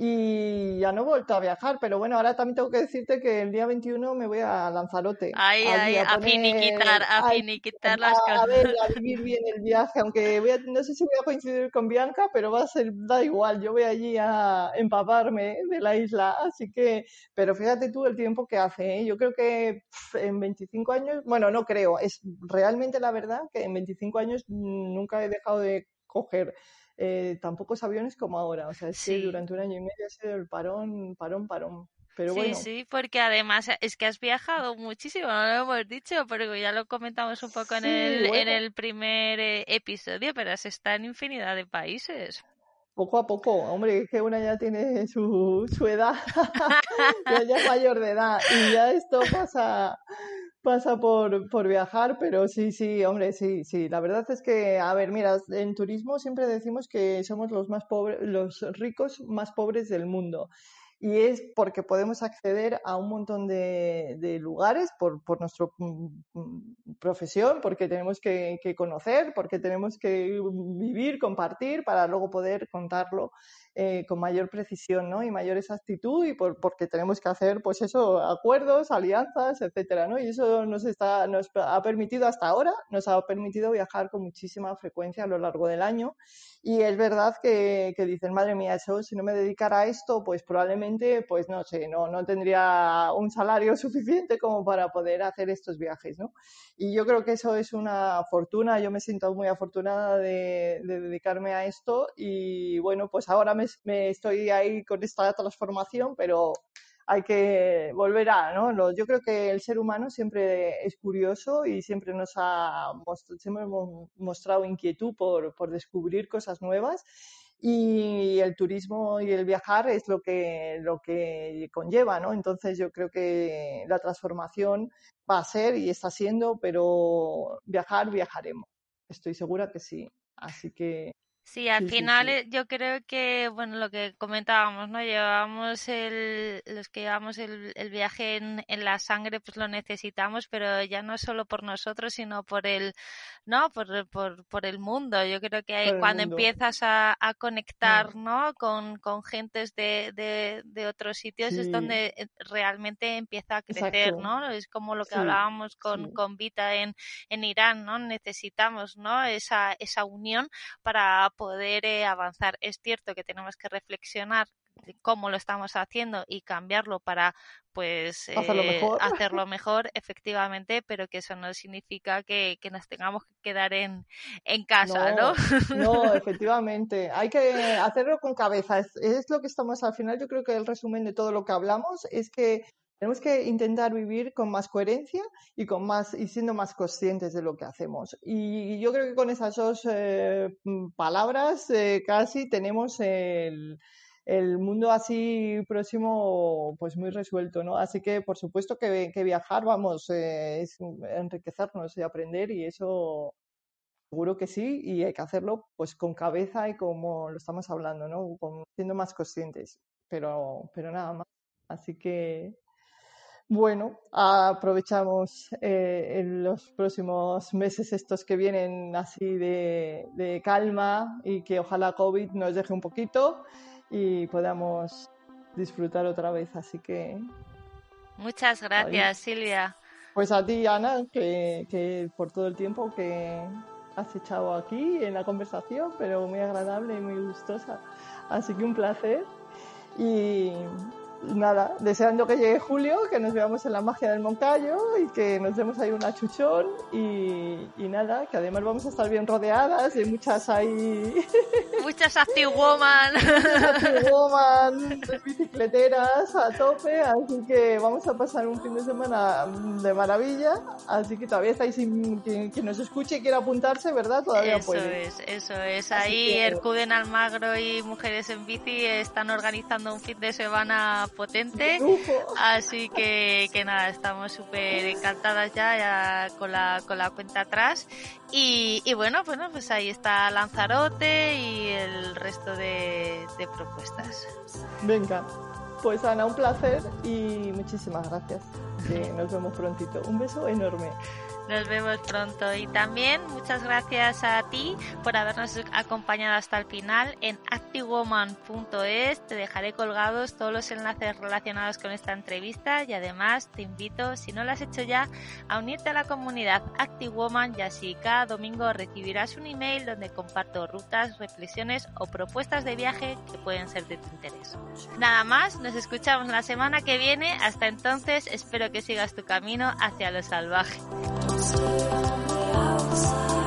y ya no he vuelto a viajar, pero bueno, ahora también tengo que decirte que el día 21 me voy a Lanzarote. Ahí, ahí, a, finiquitar, a finiquitar las cosas. A ver, a vivir bien el viaje, aunque voy a, no sé si voy a coincidir con Bianca, pero va a ser, da igual, yo voy allí a empaparme de la isla, así que, pero fíjate tú el tiempo que hace, ¿eh? yo creo que en 25 años, bueno, no creo, es realmente la verdad que en 25 años nunca he dejado de coger eh, tan pocos aviones como ahora. O sea, es que durante un año y medio ha sido el parón, parón, parón. Pero sí, bueno. sí, porque además es que has viajado muchísimo, no lo hemos dicho, porque ya lo comentamos un poco en, el, en el primer eh, episodio, pero has estado en infinidad de países. Poco a poco, hombre, que una ya tiene su, su edad, ya es mayor de edad, y ya esto pasa, pasa por, por viajar, pero sí, sí, hombre, sí, sí. La verdad es que, a ver, mira, en turismo siempre decimos que somos los más pobres, los ricos más pobres del mundo. Y es porque podemos acceder a un montón de, lugares por, por nuestra mm, mm, profesión, porque tenemos que, conocer, porque tenemos que vivir, compartir para luego poder contarlo eh, con mayor precisión ¿no? y mayor exactitud y por, porque tenemos que hacer pues eso, acuerdos, alianzas, etcétera, ¿no? Y eso nos, está, nos ha permitido hasta ahora, nos ha permitido viajar con muchísima frecuencia a lo largo del año y es verdad que, que dicen, madre mía, eso si no me dedicara a esto, pues probablemente, pues no sé, no, no tendría un salario suficiente como para poder hacer estos viajes, ¿no? Y yo creo que eso es una fortuna, yo me siento muy afortunada de, de dedicarme a esto y bueno, pues ahora me, me estoy ahí con esta transformación, pero hay que volver a, ¿no? Yo creo que el ser humano siempre es curioso y siempre nos ha siempre hemos mostrado inquietud por, por descubrir cosas nuevas y el turismo y el viajar es lo que, lo que conlleva, ¿no? Entonces yo creo que la transformación va a ser y está siendo, pero viajar, viajaremos. Estoy segura que sí. Así que Sí, al final eh, yo creo que, bueno, lo que comentábamos, ¿no? Llevamos el, los que llevamos el, el viaje en, en, la sangre, pues lo necesitamos, pero ya no solo por nosotros, sino por el, ¿no? Por, por, por el mundo. Yo creo que cuando empiezas a, a conectar, ¿no? Con, con gentes de, de, de otros sitios es donde eh, realmente empieza a crecer, ¿no? Es como lo que hablábamos con, con Vita en, en Irán, ¿no? Necesitamos, ¿no? Esa, esa unión para poder eh, avanzar. Es cierto que tenemos que reflexionar cómo lo estamos haciendo y cambiarlo para pues hacerlo, eh, mejor. hacerlo mejor efectivamente pero que eso no significa que, que nos tengamos que quedar en, en casa no, no efectivamente hay que hacerlo con cabeza es, es, lo que estamos al final yo creo que el resumen de todo lo que hablamos es que tenemos que intentar vivir con más coherencia y con más y siendo más conscientes de lo que hacemos. Y yo creo que con esas dos eh, mm, palabras eh, casi tenemos el, mundo así próximo pues muy resuelto, ¿no? Así que por supuesto que, que viajar, vamos, eh, es enriquecernos y aprender y eso seguro que sí y hay que hacerlo pues con cabeza y como lo estamos hablando, ¿no? siendo más conscientes, pero, pero nada más. Así que bueno, aprovechamos eh, en los próximos meses estos que vienen así de, calma y que ojalá COVID nos deje un poquito y podamos disfrutar otra vez. Así que. Muchas gracias, Silvia. Pues a ti, Ana, que, que por todo el tiempo que has echado aquí en la conversación, pero muy agradable y muy gustosa. Así que un placer. Y, nada, deseando que llegue julio, que nos veamos en la magia del Moncayo y que nos demos ahí una chuchón y, y nada, que además vamos a estar bien rodeadas y muchas ahí... Muchas active woman. active woman, bicicleteras a tope, así que vamos a pasar un fin de semana de maravilla, así que todavía estáis sin quien, nos escuche y quiera apuntarse, ¿verdad? Todavía eso puede. es, eso es. Ahí que... Ercuden Almagro y Mujeres en Bici están organizando un fin de semana potente. Así que, que nada, estamos súper encantadas ya, ya, con, la, con la cuenta atrás. Y, y, bueno, bueno, pues ahí está Lanzarote y el resto de, de propuestas. Venga, pues Ana, un placer y muchísimas gracias. Que nos vemos prontito. Un beso enorme. Nos vemos pronto y también muchas gracias a ti por habernos acompañado hasta el final en activewoman.es. Te dejaré colgados todos los enlaces relacionados con esta entrevista y además te invito, si no lo has hecho ya, a unirte a la comunidad ActiveWoman y así cada domingo recibirás un email donde comparto rutas, reflexiones o propuestas de viaje que pueden ser de tu interés. Nada más, nos escuchamos la semana que viene. Hasta entonces, espero que sigas tu camino hacia lo salvaje. Stay on the outside.